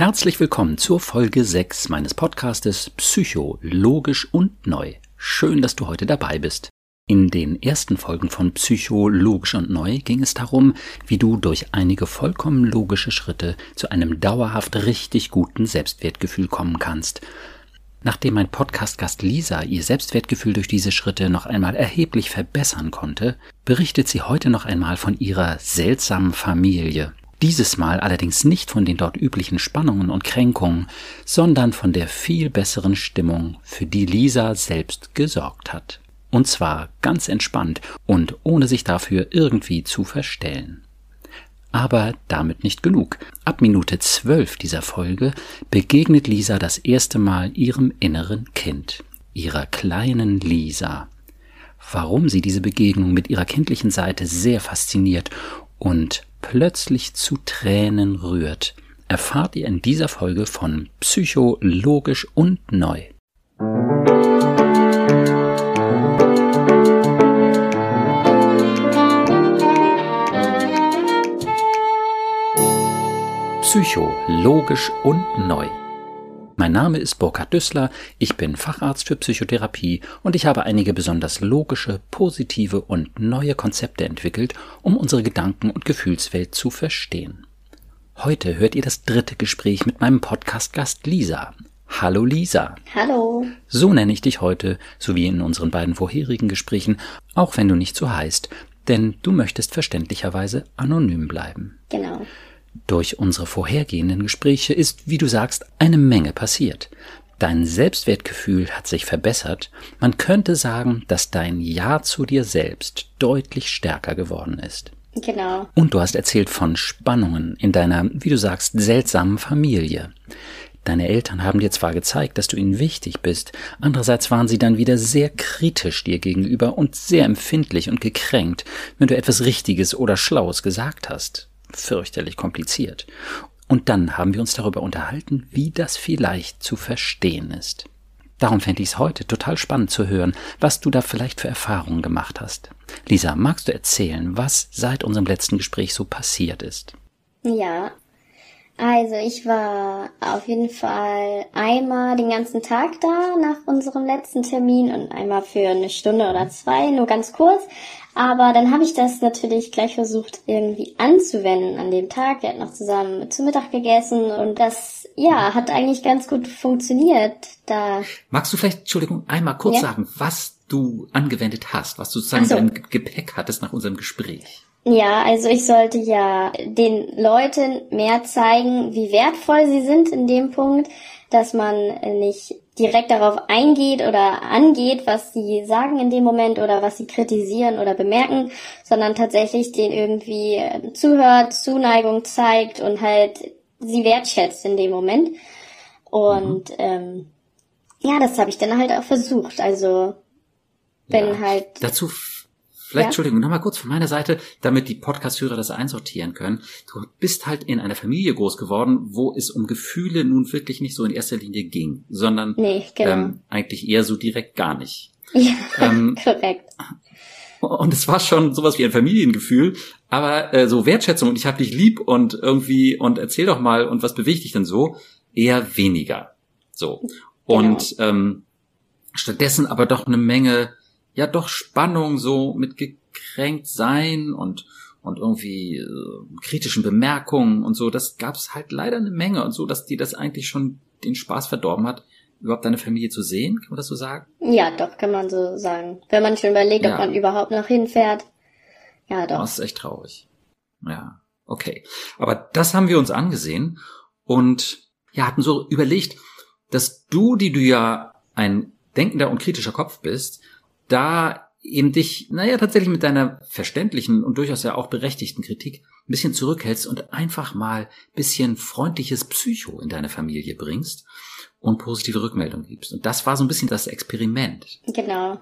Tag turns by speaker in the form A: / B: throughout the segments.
A: Herzlich willkommen zur Folge 6 meines Podcastes Psycho, logisch und neu. Schön, dass du heute dabei bist. In den ersten Folgen von Psycho, logisch und neu ging es darum, wie du durch einige vollkommen logische Schritte zu einem dauerhaft richtig guten Selbstwertgefühl kommen kannst. Nachdem mein Podcast-Gast Lisa ihr Selbstwertgefühl durch diese Schritte noch einmal erheblich verbessern konnte, berichtet sie heute noch einmal von ihrer seltsamen Familie. Dieses Mal allerdings nicht von den dort üblichen Spannungen und Kränkungen, sondern von der viel besseren Stimmung, für die Lisa selbst gesorgt hat. Und zwar ganz entspannt und ohne sich dafür irgendwie zu verstellen. Aber damit nicht genug. Ab Minute zwölf dieser Folge begegnet Lisa das erste Mal ihrem inneren Kind, ihrer kleinen Lisa. Warum sie diese Begegnung mit ihrer kindlichen Seite sehr fasziniert und plötzlich zu Tränen rührt, erfahrt ihr in dieser Folge von Psychologisch und Neu. Psycho, logisch und neu. Mein Name ist Burkhard Düssler, ich bin Facharzt für Psychotherapie und ich habe einige besonders logische, positive und neue Konzepte entwickelt, um unsere Gedanken- und Gefühlswelt zu verstehen. Heute hört ihr das dritte Gespräch mit meinem Podcast-Gast Lisa. Hallo Lisa.
B: Hallo.
A: So nenne ich dich heute, so wie in unseren beiden vorherigen Gesprächen, auch wenn du nicht so heißt, denn du möchtest verständlicherweise anonym bleiben.
B: Genau.
A: Durch unsere vorhergehenden Gespräche ist, wie du sagst, eine Menge passiert. Dein Selbstwertgefühl hat sich verbessert. Man könnte sagen, dass dein Ja zu dir selbst deutlich stärker geworden ist.
B: Genau.
A: Und du hast erzählt von Spannungen in deiner, wie du sagst, seltsamen Familie. Deine Eltern haben dir zwar gezeigt, dass du ihnen wichtig bist, andererseits waren sie dann wieder sehr kritisch dir gegenüber und sehr empfindlich und gekränkt, wenn du etwas Richtiges oder Schlaues gesagt hast fürchterlich kompliziert. Und dann haben wir uns darüber unterhalten, wie das vielleicht zu verstehen ist. Darum fände ich es heute total spannend zu hören, was du da vielleicht für Erfahrungen gemacht hast. Lisa, magst du erzählen, was seit unserem letzten Gespräch so passiert ist?
B: Ja, also ich war auf jeden Fall einmal den ganzen Tag da nach unserem letzten Termin und einmal für eine Stunde oder zwei, nur ganz kurz. Aber dann habe ich das natürlich gleich versucht irgendwie anzuwenden an dem Tag. Wir hatten noch zusammen zu Mittag gegessen und das, ja, hat eigentlich ganz gut funktioniert. Da
A: Magst du vielleicht, Entschuldigung, einmal kurz ja? sagen, was du angewendet hast, was du sozusagen so. im Gepäck hattest nach unserem Gespräch?
B: Ja, also ich sollte ja den Leuten mehr zeigen, wie wertvoll sie sind in dem Punkt, dass man nicht direkt darauf eingeht oder angeht, was sie sagen in dem Moment oder was sie kritisieren oder bemerken, sondern tatsächlich den irgendwie äh, zuhört, Zuneigung zeigt und halt sie wertschätzt in dem Moment. Und mhm. ähm, ja, das habe ich dann halt auch versucht. Also wenn ja. halt.
A: Dazu Vielleicht, ja. Entschuldigung, nochmal kurz von meiner Seite, damit die Podcast-Hörer das einsortieren können. Du bist halt in einer Familie groß geworden, wo es um Gefühle nun wirklich nicht so in erster Linie ging, sondern
B: nee, genau.
A: ähm, eigentlich eher so direkt gar nicht.
B: Ja, ähm, korrekt.
A: Und es war schon sowas wie ein Familiengefühl, aber äh, so Wertschätzung und ich hab dich lieb und irgendwie und erzähl doch mal und was bewegt dich denn so, eher weniger. So. Genau. Und ähm, stattdessen aber doch eine Menge ja doch Spannung so mit gekränkt sein und und irgendwie äh, kritischen Bemerkungen und so, das gab's halt leider eine Menge und so, dass die das eigentlich schon den Spaß verdorben hat, überhaupt deine Familie zu sehen, kann man das so sagen?
B: Ja, doch, kann man so sagen. Wenn man schon überlegt, ja. ob man überhaupt noch hinfährt. Ja, doch.
A: Das ist echt traurig. Ja, okay. Aber das haben wir uns angesehen und ja, hatten so überlegt, dass du, die du ja ein denkender und kritischer Kopf bist, da eben dich, naja, tatsächlich mit deiner verständlichen und durchaus ja auch berechtigten Kritik ein bisschen zurückhältst und einfach mal bisschen freundliches Psycho in deine Familie bringst und positive Rückmeldung gibst. Und das war so ein bisschen das Experiment.
B: Genau.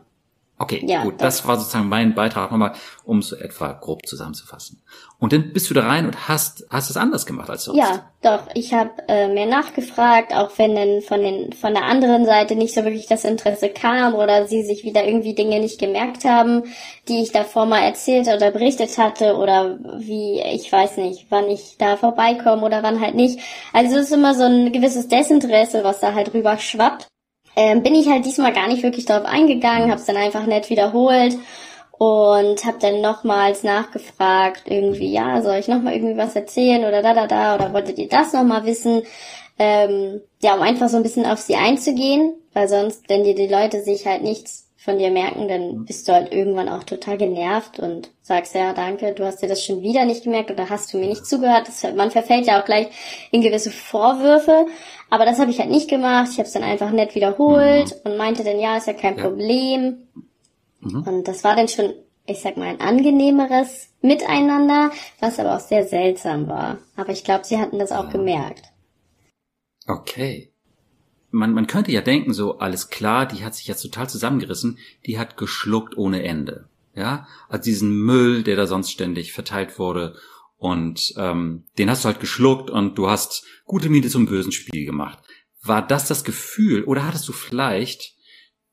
A: Okay, ja, gut, das, das war sozusagen mein Beitrag nochmal, um so etwa grob zusammenzufassen. Und dann bist du da rein und hast hast es anders gemacht als sonst.
B: Ja, doch. Ich habe äh, mehr nachgefragt, auch wenn dann von den von der anderen Seite nicht so wirklich das Interesse kam oder sie sich wieder irgendwie Dinge nicht gemerkt haben, die ich davor mal erzählt oder berichtet hatte oder wie ich weiß nicht, wann ich da vorbeikomme oder wann halt nicht. Also es ist immer so ein gewisses Desinteresse, was da halt rüber schwappt ähm, bin ich halt diesmal gar nicht wirklich darauf eingegangen, habe es dann einfach nett wiederholt und habe dann nochmals nachgefragt, irgendwie, ja, soll ich nochmal irgendwie was erzählen oder da, da, da, oder wolltet ihr das nochmal wissen? Ähm, ja, um einfach so ein bisschen auf sie einzugehen, weil sonst, wenn dir die Leute sich halt nichts von dir merken, dann bist du halt irgendwann auch total genervt und sagst, ja, danke, du hast dir das schon wieder nicht gemerkt oder hast du mir nicht zugehört. Das, man verfällt ja auch gleich in gewisse Vorwürfe. Aber das habe ich halt nicht gemacht. Ich habe es dann einfach nett wiederholt mhm. und meinte dann, ja, ist ja kein ja. Problem. Mhm. Und das war dann schon, ich sag mal, ein angenehmeres Miteinander, was aber auch sehr seltsam war. Aber ich glaube, sie hatten das auch ja. gemerkt.
A: Okay man, man könnte ja denken, so, alles klar, die hat sich jetzt total zusammengerissen, die hat geschluckt ohne Ende. Ja, also diesen Müll, der da sonst ständig verteilt wurde. Und ähm, den hast du halt geschluckt und du hast gute Miete zum bösen Spiel gemacht. War das das Gefühl oder hattest du vielleicht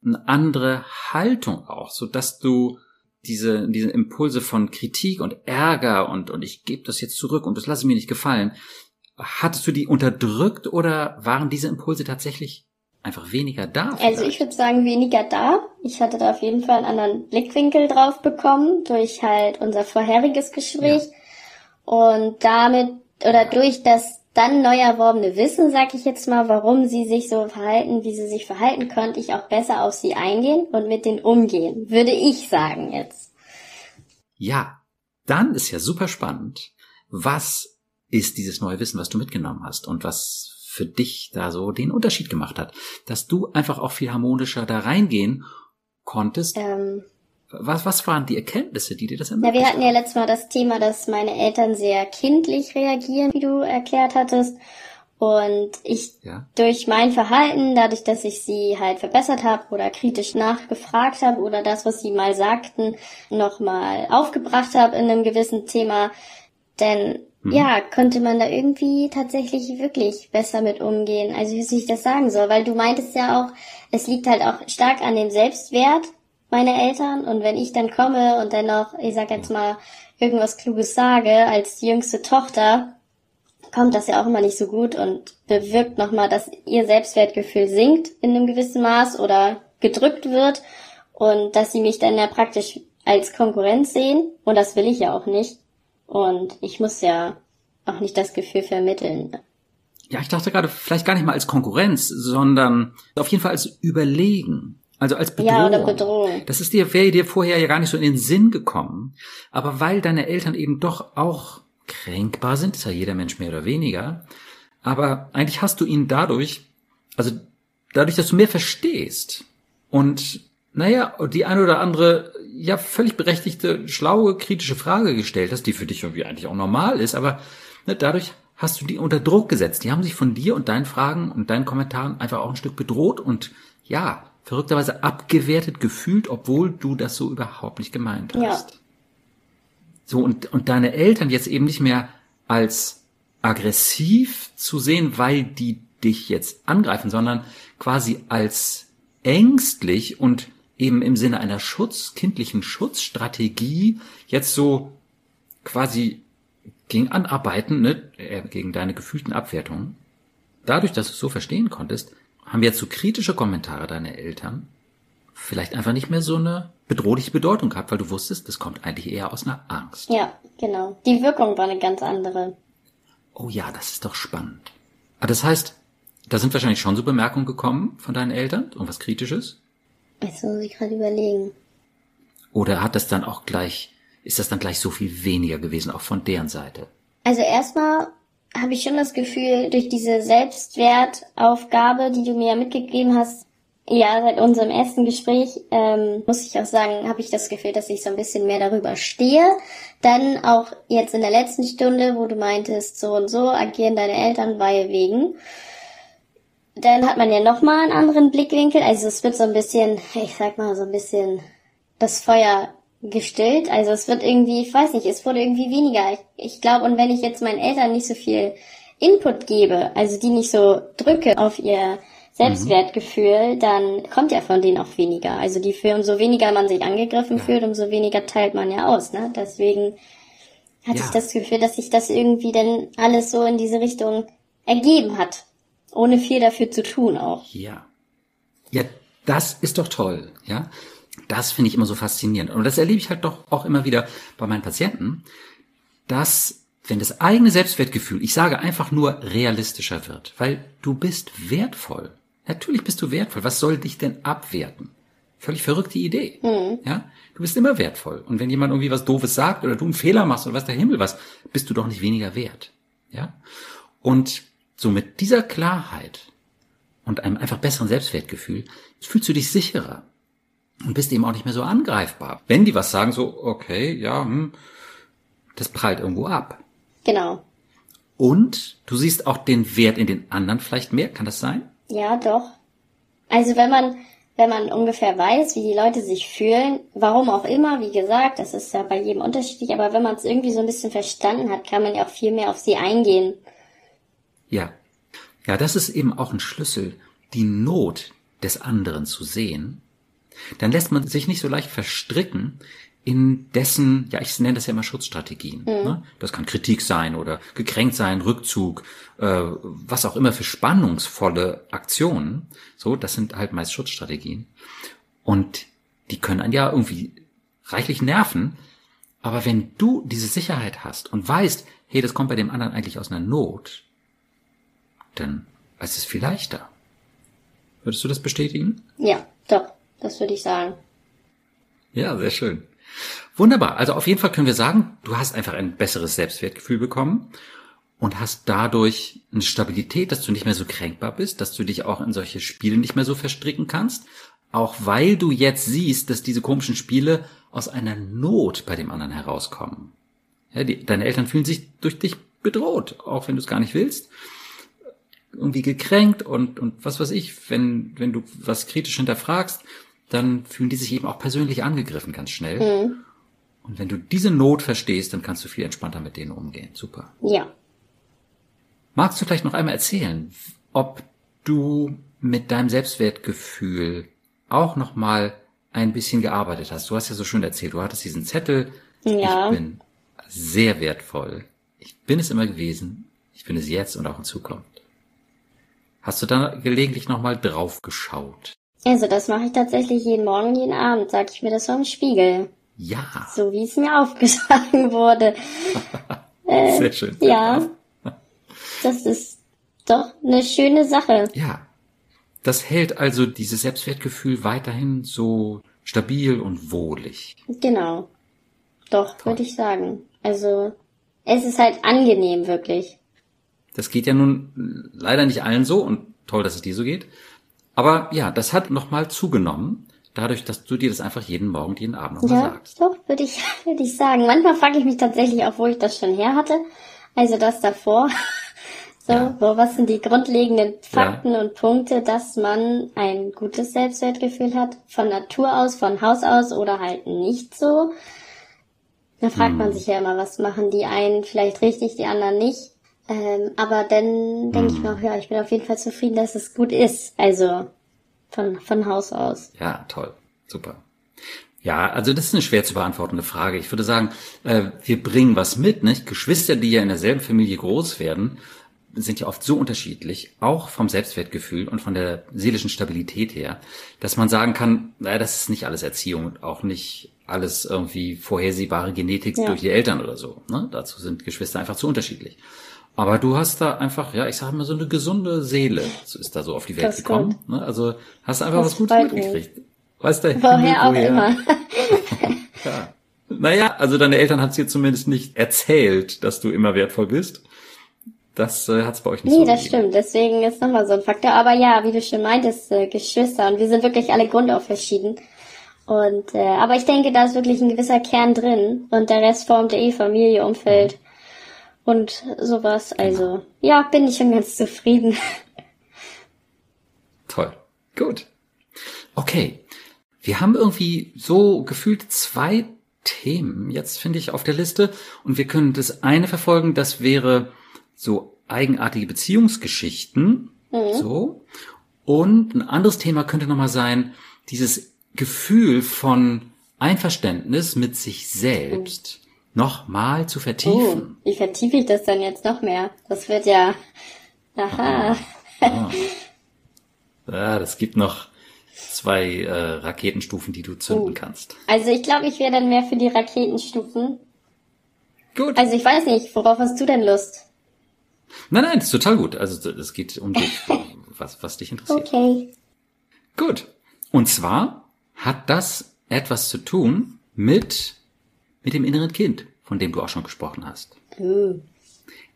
A: eine andere Haltung auch, so dass du diese, diese Impulse von Kritik und Ärger und, und ich gebe das jetzt zurück und das lasse mir nicht gefallen, Hattest du die unterdrückt oder waren diese Impulse tatsächlich einfach weniger da?
B: Vielleicht? Also ich würde sagen weniger da. Ich hatte da auf jeden Fall einen anderen Blickwinkel drauf bekommen durch halt unser vorheriges Gespräch ja. Und damit oder durch das dann neu erworbene Wissen, sag ich jetzt mal, warum sie sich so verhalten, wie sie sich verhalten, konnte ich auch besser auf sie eingehen und mit denen umgehen, würde ich sagen jetzt.
A: Ja, dann ist ja super spannend, was ist dieses neue Wissen, was du mitgenommen hast und was für dich da so den Unterschied gemacht hat, dass du einfach auch viel harmonischer da reingehen konntest. Ähm, was, was waren die Erkenntnisse, die dir das
B: ermöglicht Ja, wir hatten ja letztes Mal das Thema, dass meine Eltern sehr kindlich reagieren, wie du erklärt hattest. Und ich ja. durch mein Verhalten, dadurch, dass ich sie halt verbessert habe oder kritisch nachgefragt habe oder das, was sie mal sagten, nochmal aufgebracht habe in einem gewissen Thema, denn Mhm. ja, konnte man da irgendwie tatsächlich wirklich besser mit umgehen. Also wie ich das sagen soll, weil du meintest ja auch, es liegt halt auch stark an dem Selbstwert meiner Eltern und wenn ich dann komme und dann noch, ich sag jetzt mal, irgendwas Kluges sage als jüngste Tochter, kommt das ja auch immer nicht so gut und bewirkt nochmal, dass ihr Selbstwertgefühl sinkt in einem gewissen Maß oder gedrückt wird und dass sie mich dann ja praktisch als Konkurrenz sehen und das will ich ja auch nicht. Und ich muss ja auch nicht das Gefühl vermitteln.
A: Ja, ich dachte gerade, vielleicht gar nicht mal als Konkurrenz, sondern auf jeden Fall als Überlegen. Also als Bedrohung. Ja, oder Bedrohung. Das ist dir, wäre dir vorher ja gar nicht so in den Sinn gekommen. Aber weil deine Eltern eben doch auch kränkbar sind, ist ja jeder Mensch mehr oder weniger. Aber eigentlich hast du ihn dadurch, also dadurch, dass du mehr verstehst und naja, die eine oder andere ja völlig berechtigte, schlaue, kritische Frage gestellt hast, die für dich irgendwie eigentlich auch normal ist, aber ne, dadurch hast du die unter Druck gesetzt. Die haben sich von dir und deinen Fragen und deinen Kommentaren einfach auch ein Stück bedroht und ja, verrückterweise abgewertet gefühlt, obwohl du das so überhaupt nicht gemeint hast. Ja. So, und, und deine Eltern jetzt eben nicht mehr als aggressiv zu sehen, weil die dich jetzt angreifen, sondern quasi als ängstlich und eben im Sinne einer Schutz, kindlichen Schutzstrategie jetzt so quasi gegen anarbeiten, ne, äh, gegen deine gefühlten Abwertungen. Dadurch, dass du es so verstehen konntest, haben jetzt so kritische Kommentare deiner Eltern vielleicht einfach nicht mehr so eine bedrohliche Bedeutung gehabt, weil du wusstest, das kommt eigentlich eher aus einer Angst.
B: Ja, genau. Die Wirkung war eine ganz andere.
A: Oh ja, das ist doch spannend. Aber ah, das heißt, da sind wahrscheinlich schon so Bemerkungen gekommen von deinen Eltern, irgendwas Kritisches?
B: Jetzt muss ich gerade überlegen.
A: Oder hat das dann auch gleich, ist das dann gleich so viel weniger gewesen, auch von deren Seite?
B: Also erstmal habe ich schon das Gefühl, durch diese Selbstwertaufgabe, die du mir ja mitgegeben hast, ja, seit unserem ersten Gespräch, ähm, muss ich auch sagen, habe ich das Gefühl, dass ich so ein bisschen mehr darüber stehe. Dann auch jetzt in der letzten Stunde, wo du meintest, so und so agieren deine Eltern, weil wegen dann hat man ja nochmal einen anderen Blickwinkel. Also es wird so ein bisschen, ich sag mal, so ein bisschen das Feuer gestillt. Also es wird irgendwie, ich weiß nicht, es wurde irgendwie weniger. Ich, ich glaube, und wenn ich jetzt meinen Eltern nicht so viel Input gebe, also die nicht so drücke auf ihr Selbstwertgefühl, mhm. dann kommt ja von denen auch weniger. Also die für umso weniger man sich angegriffen ja. fühlt, umso weniger teilt man ja aus. Ne? Deswegen hatte ja. ich das Gefühl, dass sich das irgendwie dann alles so in diese Richtung ergeben hat. Ohne viel dafür zu tun auch.
A: Ja. Ja, das ist doch toll, ja. Das finde ich immer so faszinierend. Und das erlebe ich halt doch auch immer wieder bei meinen Patienten, dass wenn das eigene Selbstwertgefühl, ich sage einfach nur realistischer wird, weil du bist wertvoll. Natürlich bist du wertvoll. Was soll dich denn abwerten? Völlig verrückte Idee. Mhm. Ja, du bist immer wertvoll. Und wenn jemand irgendwie was Doofes sagt oder du einen Fehler machst oder was der Himmel was, bist du doch nicht weniger wert. Ja. Und so mit dieser Klarheit und einem einfach besseren Selbstwertgefühl fühlst du dich sicherer und bist eben auch nicht mehr so angreifbar. Wenn die was sagen, so okay, ja, hm, das prallt irgendwo ab.
B: Genau.
A: Und du siehst auch den Wert in den anderen vielleicht mehr, kann das sein?
B: Ja, doch. Also wenn man, wenn man ungefähr weiß, wie die Leute sich fühlen, warum auch immer, wie gesagt, das ist ja bei jedem unterschiedlich, aber wenn man es irgendwie so ein bisschen verstanden hat, kann man ja auch viel mehr auf sie eingehen.
A: Ja. Ja, das ist eben auch ein Schlüssel, die Not des anderen zu sehen. Dann lässt man sich nicht so leicht verstricken in dessen, ja, ich nenne das ja immer Schutzstrategien. Mhm. Ne? Das kann Kritik sein oder gekränkt sein, Rückzug, äh, was auch immer für spannungsvolle Aktionen. So, das sind halt meist Schutzstrategien. Und die können einen ja irgendwie reichlich nerven. Aber wenn du diese Sicherheit hast und weißt, hey, das kommt bei dem anderen eigentlich aus einer Not, dann ist es viel leichter. Würdest du das bestätigen?
B: Ja, doch, das würde ich sagen.
A: Ja, sehr schön. Wunderbar. Also auf jeden Fall können wir sagen, du hast einfach ein besseres Selbstwertgefühl bekommen und hast dadurch eine Stabilität, dass du nicht mehr so kränkbar bist, dass du dich auch in solche Spiele nicht mehr so verstricken kannst, auch weil du jetzt siehst, dass diese komischen Spiele aus einer Not bei dem anderen herauskommen. Ja, die, deine Eltern fühlen sich durch dich bedroht, auch wenn du es gar nicht willst. Irgendwie gekränkt und, und was weiß ich, wenn, wenn du was kritisch hinterfragst, dann fühlen die sich eben auch persönlich angegriffen ganz schnell. Mhm. Und wenn du diese Not verstehst, dann kannst du viel entspannter mit denen umgehen. Super.
B: Ja.
A: Magst du vielleicht noch einmal erzählen, ob du mit deinem Selbstwertgefühl auch noch mal ein bisschen gearbeitet hast? Du hast ja so schön erzählt, du hattest diesen Zettel. Ja. Ich bin sehr wertvoll. Ich bin es immer gewesen. Ich bin es jetzt und auch in Zukunft. Hast du da gelegentlich noch mal drauf geschaut?
B: Also das mache ich tatsächlich jeden Morgen, jeden Abend, sag ich mir das vom Spiegel.
A: Ja.
B: So wie es mir aufgeschlagen wurde.
A: äh, Sehr schön.
B: Ja. Das ist doch eine schöne Sache.
A: Ja. Das hält also dieses Selbstwertgefühl weiterhin so stabil und wohlig.
B: Genau. Doch, würde ich sagen. Also, es ist halt angenehm, wirklich.
A: Das geht ja nun leider nicht allen so und toll, dass es dir so geht. Aber ja, das hat nochmal zugenommen, dadurch, dass du dir das einfach jeden Morgen, jeden Abend nochmal ja, sagst.
B: Doch, würde ich, würde ich sagen. Manchmal frage ich mich tatsächlich auch, wo ich das schon her hatte. Also das davor. So, ja. so was sind die grundlegenden Fakten ja. und Punkte, dass man ein gutes Selbstwertgefühl hat, von Natur aus, von Haus aus oder halt nicht so. Da fragt hm. man sich ja immer, was machen die einen vielleicht richtig, die anderen nicht. Ähm, aber dann denke hm. ich mir auch, ja, ich bin auf jeden Fall zufrieden, dass es gut ist. Also von, von Haus aus.
A: Ja, toll. Super. Ja, also das ist eine schwer zu beantwortende Frage. Ich würde sagen, äh, wir bringen was mit, nicht? Geschwister, die ja in derselben Familie groß werden, sind ja oft so unterschiedlich, auch vom Selbstwertgefühl und von der seelischen Stabilität her, dass man sagen kann, naja, das ist nicht alles Erziehung und auch nicht alles irgendwie vorhersehbare Genetik ja. durch die Eltern oder so. Ne? Dazu sind Geschwister einfach zu unterschiedlich. Aber du hast da einfach, ja, ich sag mal, so eine gesunde Seele ist da so auf die Welt das gekommen. Ne? Also hast du einfach das was Gutes mitgekriegt. Weißt du,
B: woher auch woher. immer.
A: ja. Naja, also deine Eltern haben es dir zumindest nicht erzählt, dass du immer wertvoll bist. Das äh, hat es bei euch nicht
B: nee,
A: so
B: Nee, das stimmt. Deswegen ist nochmal so ein Faktor. Aber ja, wie du schon meintest, äh, Geschwister. Und wir sind wirklich alle grundauf verschieden. Und äh, aber ich denke, da ist wirklich ein gewisser Kern drin. Und der Rest formt eh Familie, Umfeld. Mhm und sowas. Also ja, bin ich schon ganz zufrieden.
A: Toll. Gut. Okay. Wir haben irgendwie so gefühlt zwei Themen jetzt, finde ich, auf der Liste. Und wir können das eine verfolgen, das wäre so eigenartige Beziehungsgeschichten. Mhm. So. Und ein anderes Thema könnte nochmal sein, dieses Gefühl von Einverständnis mit sich selbst mhm. Nochmal zu vertiefen.
B: Oh, wie vertiefe ich das dann jetzt noch mehr? Das wird ja, aha.
A: Ah. Ja, das gibt noch zwei äh, Raketenstufen, die du zünden oh. kannst.
B: Also ich glaube, ich wäre dann mehr für die Raketenstufen.
A: Gut.
B: Also ich weiß nicht, worauf hast du denn Lust?
A: Nein, nein, das ist total gut. Also es geht um dich, was, was dich interessiert.
B: Okay.
A: Gut. Und zwar hat das etwas zu tun mit, mit dem inneren Kind, von dem du auch schon gesprochen hast.
B: Uh.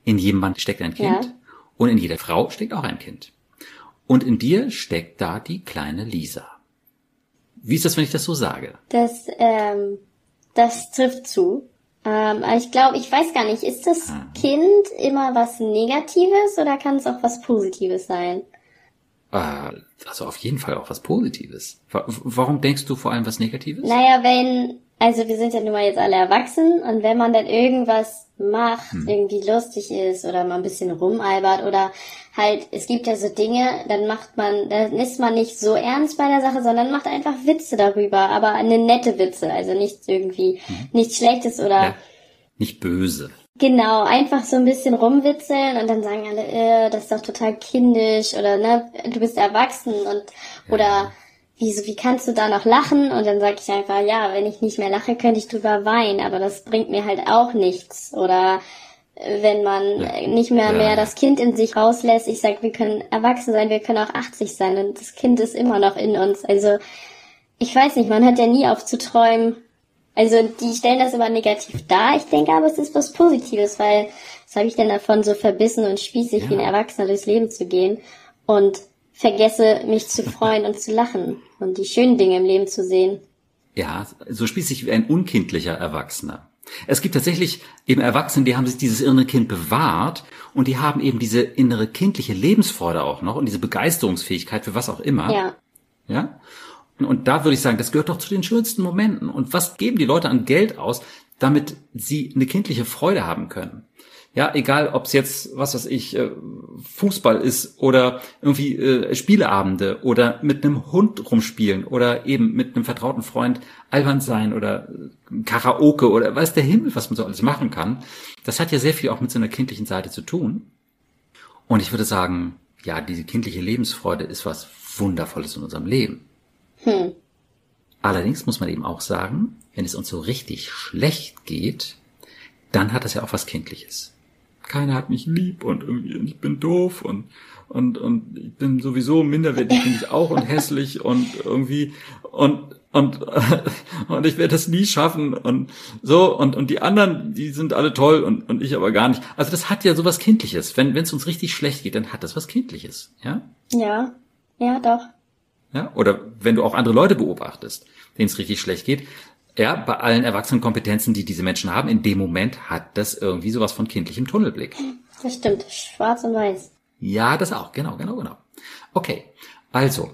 A: In jedem Mann steckt ein Kind ja. und in jeder Frau steckt auch ein Kind. Und in dir steckt da die kleine Lisa. Wie ist das, wenn ich das so sage?
B: Das, ähm, das trifft zu. Ähm, ich glaube, ich weiß gar nicht, ist das ah. Kind immer was Negatives oder kann es auch was Positives sein?
A: Äh, also auf jeden Fall auch was Positives. Warum denkst du vor allem was Negatives?
B: Naja, wenn, also wir sind ja nun mal jetzt alle erwachsen und wenn man dann irgendwas macht, hm. irgendwie lustig ist oder mal ein bisschen rumalbert oder halt, es gibt ja so Dinge, dann macht man, dann ist man nicht so ernst bei der Sache, sondern macht einfach Witze darüber, aber eine nette Witze, also nicht irgendwie, hm. nichts Schlechtes oder. Ja,
A: nicht böse.
B: Genau, einfach so ein bisschen rumwitzeln und dann sagen alle, äh, das ist doch total kindisch oder ne, du bist erwachsen und ja. oder wieso, wie kannst du da noch lachen? Und dann sage ich einfach, ja, wenn ich nicht mehr lache, könnte ich drüber weinen, aber das bringt mir halt auch nichts. Oder äh, wenn man ja. nicht mehr ja. mehr das Kind in sich rauslässt, ich sag, wir können erwachsen sein, wir können auch 80 sein und das Kind ist immer noch in uns. Also ich weiß nicht, man hat ja nie auf zu träumen, also die stellen das immer negativ dar. Ich denke aber, es ist was Positives, weil was habe ich denn davon, so verbissen und spießig ja. wie ein Erwachsener durchs Leben zu gehen und vergesse mich zu freuen und zu lachen und die schönen Dinge im Leben zu sehen.
A: Ja, so spießig wie ein unkindlicher Erwachsener. Es gibt tatsächlich eben Erwachsene, die haben sich dieses innere Kind bewahrt und die haben eben diese innere kindliche Lebensfreude auch noch und diese Begeisterungsfähigkeit für was auch immer.
B: Ja.
A: Ja. Und da würde ich sagen, das gehört doch zu den schönsten Momenten. Und was geben die Leute an Geld aus, damit sie eine kindliche Freude haben können? Ja, egal, ob es jetzt, was weiß ich, äh, Fußball ist oder irgendwie äh, Spieleabende oder mit einem Hund rumspielen oder eben mit einem vertrauten Freund albern sein oder äh, Karaoke oder weiß der Himmel, was man so alles machen kann. Das hat ja sehr viel auch mit so einer kindlichen Seite zu tun. Und ich würde sagen, ja, diese kindliche Lebensfreude ist was Wundervolles in unserem Leben. Hm. Allerdings muss man eben auch sagen, wenn es uns so richtig schlecht geht, dann hat das ja auch was Kindliches. Keiner hat mich lieb und irgendwie ich bin doof und und und ich bin sowieso minderwertig bin ich auch und hässlich und irgendwie und und und ich werde das nie schaffen und so und und die anderen die sind alle toll und und ich aber gar nicht. Also das hat ja sowas kindliches. Wenn wenn es uns richtig schlecht geht, dann hat das was kindliches, ja?
B: Ja. Ja, doch.
A: Ja? Oder wenn du auch andere Leute beobachtest, denen es richtig schlecht geht. Ja, bei allen erwachsenen Kompetenzen, die diese Menschen haben, in dem Moment hat das irgendwie sowas von kindlichem Tunnelblick.
B: Das stimmt. Schwarz und weiß.
A: Ja, das auch. Genau, genau, genau. Okay. Also,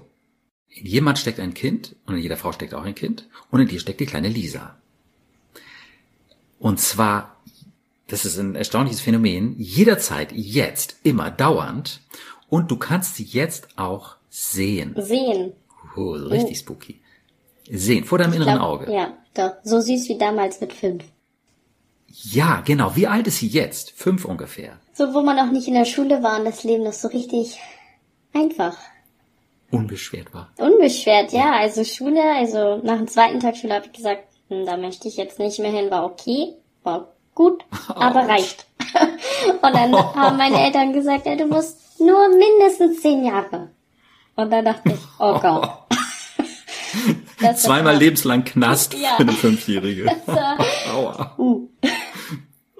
A: in jedem Mann steckt ein Kind und in jeder Frau steckt auch ein Kind und in dir steckt die kleine Lisa. Und zwar, das ist ein erstaunliches Phänomen, jederzeit, jetzt, immer, dauernd. Und du kannst sie jetzt auch Sehen.
B: Sehen.
A: Oh, richtig oh. spooky. Sehen, vor deinem inneren glaub, Auge.
B: Ja, doch. So süß wie damals mit fünf.
A: Ja, genau. Wie alt ist sie jetzt? Fünf ungefähr.
B: So, wo man auch nicht in der Schule war und das Leben noch so richtig einfach.
A: Unbeschwert war.
B: Unbeschwert, ja. Also Schule, also nach dem zweiten Tag Schule habe ich gesagt, hm, da möchte ich jetzt nicht mehr hin, war okay, war gut, aber reicht. und dann haben meine Eltern gesagt, ja, du musst nur mindestens zehn Jahre. Und dann dachte ich, oh Gott.
A: Zweimal lebenslang Knast ja. für eine Fünfjährige. Aua. Uh.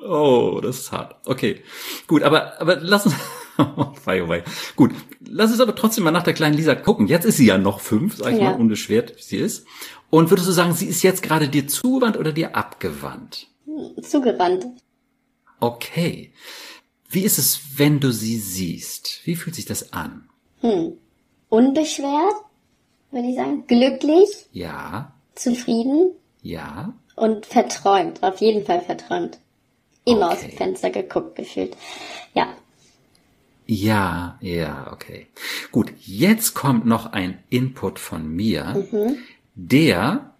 A: Oh, das ist hart. Okay, gut, aber aber lass uns. oh, wei, Gut, lass uns aber trotzdem mal nach der kleinen Lisa gucken. Jetzt ist sie ja noch fünf, sag ich ja. mal, unbeschwert, wie sie ist. Und würdest du sagen, sie ist jetzt gerade dir zugewandt oder dir abgewandt?
B: Zugewandt.
A: Okay. Wie ist es, wenn du sie siehst? Wie fühlt sich das an?
B: Hm unbeschwert, würde ich sagen. Glücklich,
A: Ja.
B: zufrieden
A: Ja.
B: und verträumt. Auf jeden Fall verträumt. Immer aus
A: Okay.
B: dem Fenster geguckt gefühlt. Ja.
A: Ja, ja, okay. Gut, jetzt kommt noch ein Input von mir, der,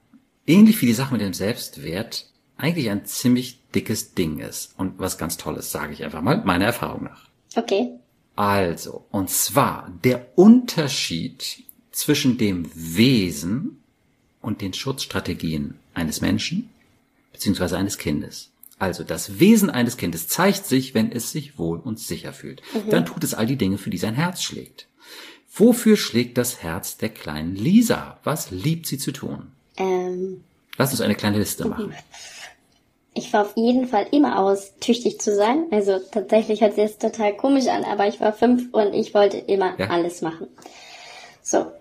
A: ähnlich wie die Sache mit dem Selbstwert, eigentlich ein ziemlich dickes Ding ist. Und was ganz Tolles, sage ich einfach mal, meiner Erfahrung nach.
B: Okay.
A: Also, und zwar der Unterschied zwischen dem Wesen und den Schutzstrategien eines Menschen beziehungsweise eines Kindes. Also das Wesen eines Kindes zeigt sich, wenn es sich wohl und sicher fühlt. Dann tut es all die Dinge, für die sein Herz schlägt. Wofür schlägt das Herz der kleinen Lisa? Was liebt sie zu tun?
B: Ähm,
A: Lass uns eine kleine Liste machen.
B: ich war auf jeden Fall immer aus, tüchtig zu sein. Also tatsächlich hört sich jetzt total komisch an, aber ich war fünf und ich wollte immer
A: Ja.
B: alles machen. So,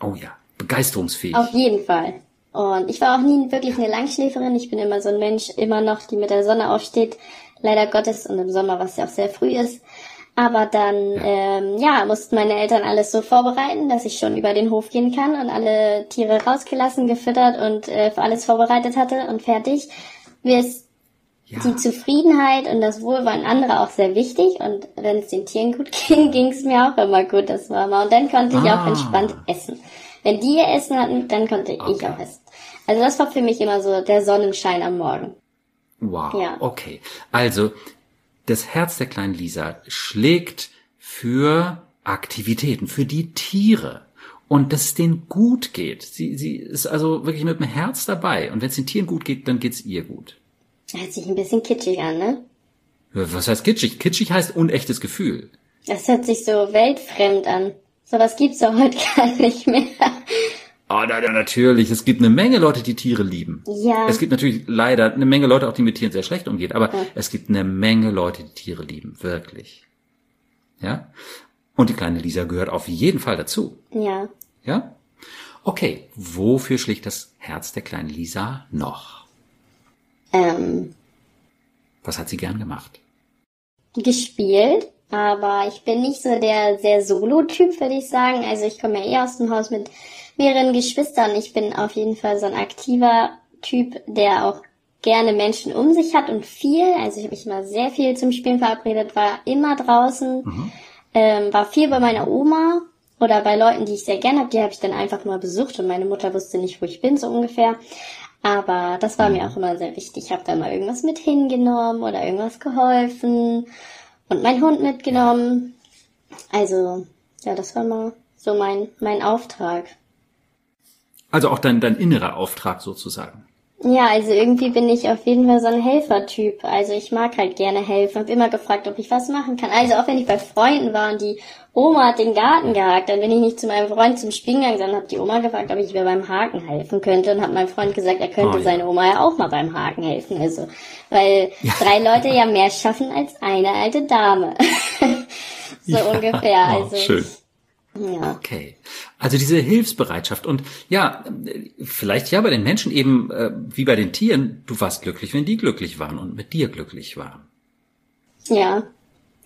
A: Oh ja, begeisterungsfähig.
B: auf jeden Fall. Und ich war auch nie wirklich eine Langschläferin. Ich bin immer so ein Mensch, immer noch, die mit der Sonne aufsteht. Leider Gottes und im Sommer, was ja auch sehr früh ist. Aber dann, ähm, ja, mussten meine Eltern alles so vorbereiten, dass ich schon über den Hof gehen kann und alle Tiere rausgelassen, gefüttert und äh, für alles vorbereitet hatte und fertig. Mir ist
A: ja.
B: die Zufriedenheit und das Wohlwollen anderer auch sehr wichtig. Und wenn es den Tieren gut ging, ging es mir auch immer gut. Das war immer. Und dann konnte ich auch
A: Ah.
B: entspannt essen. Wenn die ihr Essen hatten, dann konnte ich
A: Okay.
B: auch essen. Also das war für mich immer so der Sonnenschein am Morgen.
A: Wow,
B: Ja.
A: okay. Also, das Herz der kleinen Lisa schlägt für Aktivitäten, für die Tiere. Und dass es denen gut geht. Sie, sie ist also wirklich mit dem Herz dabei. Und wenn es den Tieren gut geht, dann geht's ihr gut.
B: Hört sich ein bisschen kitschig an, ne?
A: Was heißt kitschig? Kitschig heißt unechtes Gefühl.
B: Das hört sich so weltfremd an. Sowas gibt's doch heute gar nicht mehr.
A: Ah, na, na, natürlich. Es gibt eine Menge Leute, die Tiere lieben.
B: Ja.
A: Es gibt natürlich leider eine Menge Leute, auch die mit Tieren sehr schlecht umgehen. Aber es gibt eine Menge Leute, die Tiere lieben. Wirklich. Ja? Und die kleine Lisa gehört auf jeden Fall dazu.
B: Ja.
A: Ja? Okay. Wofür schlägt das Herz der kleinen Lisa noch?
B: Ähm,
A: Was hat sie gern gemacht?
B: gespielt, aber ich bin nicht so der sehr Solo-Typ, würde ich sagen. Also ich komme ja eh aus dem Haus mit mehreren Geschwistern. Ich bin auf jeden Fall so ein aktiver Typ, der auch gerne Menschen um sich hat und viel. Also ich habe mich immer sehr viel zum Spielen verabredet, war immer draußen, ähm, war viel bei meiner Oma oder bei Leuten, die ich sehr gerne habe. Die habe ich dann einfach mal besucht und meine Mutter wusste nicht, wo ich bin, so ungefähr. Aber das war mir auch immer sehr wichtig. Ich habe da mal irgendwas mit hingenommen oder irgendwas geholfen und meinen Hund mitgenommen. Also, ja, das war mal so mein, mein Auftrag.
A: Also auch dein, dein innerer Auftrag sozusagen.
B: Ja, also irgendwie bin ich auf jeden Fall so ein Helfertyp. Also ich mag halt gerne helfen. Hab immer gefragt, ob ich was machen kann. Also auch wenn ich bei Freunden war und die Oma hat den Garten gehakt, dann bin ich nicht zu meinem Freund zum Spielen gegangen, sondern habe die Oma gefragt, ob ich mir beim Haken helfen könnte und hat mein Freund gesagt, er könnte
A: Oh, ja.
B: seine Oma ja auch mal beim Haken helfen. Also, weil drei Leute ja mehr schaffen als eine alte Dame. so
A: Ja.
B: ungefähr.
A: Oh,
B: Also
A: schön.
B: ja.
A: Okay. Also diese Hilfsbereitschaft und ja, vielleicht ja bei den Menschen eben äh, wie bei den Tieren, du warst glücklich, wenn die glücklich waren und mit dir glücklich waren.
B: Ja.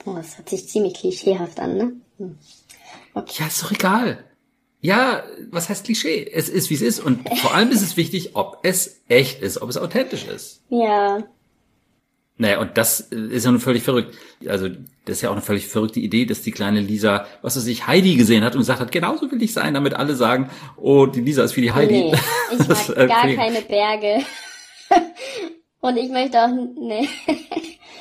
B: Oh, das hört sich ziemlich klischeehaft an, ne? Hm.
A: Ja, ist doch egal. Ja, was heißt Klischee? Es ist, wie es ist. Und vor allem ist es wichtig, ob es echt ist, ob es authentisch ist.
B: Ja.
A: Naja, und das äh, ist ja nun völlig verrückt. Also, das ist ja auch eine völlig verrückte Idee, dass die kleine Lisa, was weiß ich, Heidi gesehen hat und gesagt hat, genauso will ich sein, damit alle sagen, oh, die Lisa ist wie die Heidi.
B: Nee, ich
A: Das,
B: mag
A: äh,
B: gar
A: klingt-
B: keine Berge. Und ich möchte auch, nee.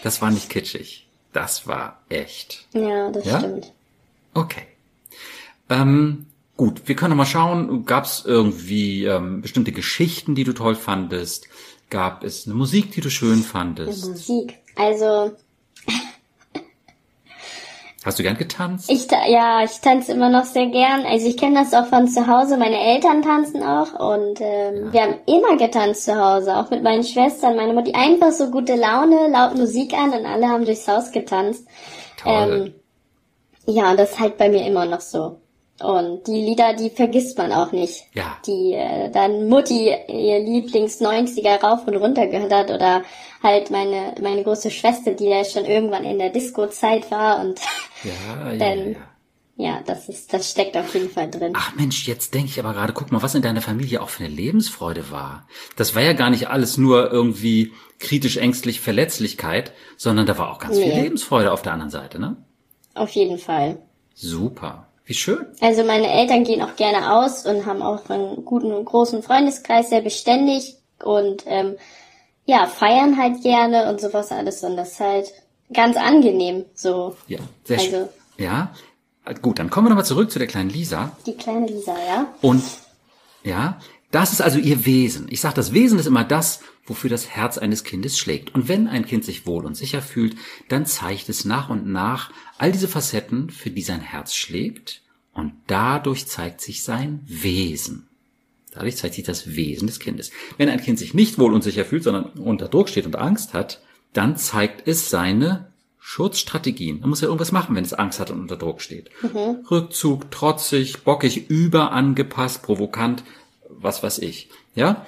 A: Das war nicht kitschig. Das war echt.
B: Ja, das
A: Ja?
B: stimmt.
A: Okay. Ähm, gut, wir können noch mal schauen, gab es irgendwie ähm, bestimmte Geschichten, die du toll fandest? Gab es eine Musik, die du schön fandest?
B: Musik. Also,
A: Hast du gern getanzt?
B: ich, ja, ich tanze immer noch sehr gern. Also ich kenne das auch von zu Hause. Meine Eltern tanzen auch und ähm, wir haben immer getanzt zu Hause, auch mit meinen Schwestern, meine Mutter. Einfach so gute Laune, laut Musik an und alle haben durchs Haus getanzt.
A: Toll.
B: Ähm, ja, und das ist halt bei mir immer noch so. Und die Lieder, die vergisst man auch nicht.
A: Ja.
B: Die äh, dann Mutti ihr Lieblings 90er rauf und runter gehört hat oder halt meine meine große Schwester, die ja schon irgendwann in der Disco-Zeit war und
A: ja, ja, ja,
B: dann-
A: ja.
B: ja, das ist, das steckt auf jeden Fall drin.
A: Ach Mensch, jetzt denke ich aber gerade, guck mal, was in deiner Familie auch für eine Lebensfreude war. Das war ja gar nicht alles nur irgendwie kritisch, ängstlich, Verletzlichkeit, sondern da war auch ganz
B: Nee.
A: viel Lebensfreude auf der anderen Seite, ne?
B: Auf jeden Fall.
A: Super. Wie schön.
B: Also meine Eltern gehen auch gerne aus und haben auch einen guten und großen Freundeskreis, sehr beständig und ähm, ja, feiern halt gerne und sowas alles und das ist halt ganz angenehm so.
A: Ja, sehr schön.
B: Also
A: Ja, gut, dann kommen wir nochmal zurück zu der kleinen Lisa.
B: die kleine Lisa, ja?
A: Und ja, das ist also ihr Wesen. Ich sage, das Wesen ist immer das, wofür das Herz eines Kindes schlägt. Und wenn ein Kind sich wohl und sicher fühlt, dann zeigt es nach und nach all diese Facetten, für die sein Herz schlägt. Und dadurch zeigt sich sein Wesen. Dadurch zeigt sich das Wesen des Kindes. Wenn ein Kind sich nicht wohl und sicher fühlt, sondern unter Druck steht und Angst hat, dann zeigt es seine Schutzstrategien. Man muss ja irgendwas machen, wenn es Angst hat und unter Druck steht. Rückzug, trotzig, bockig, überangepasst, provokant, was weiß ich. Ja?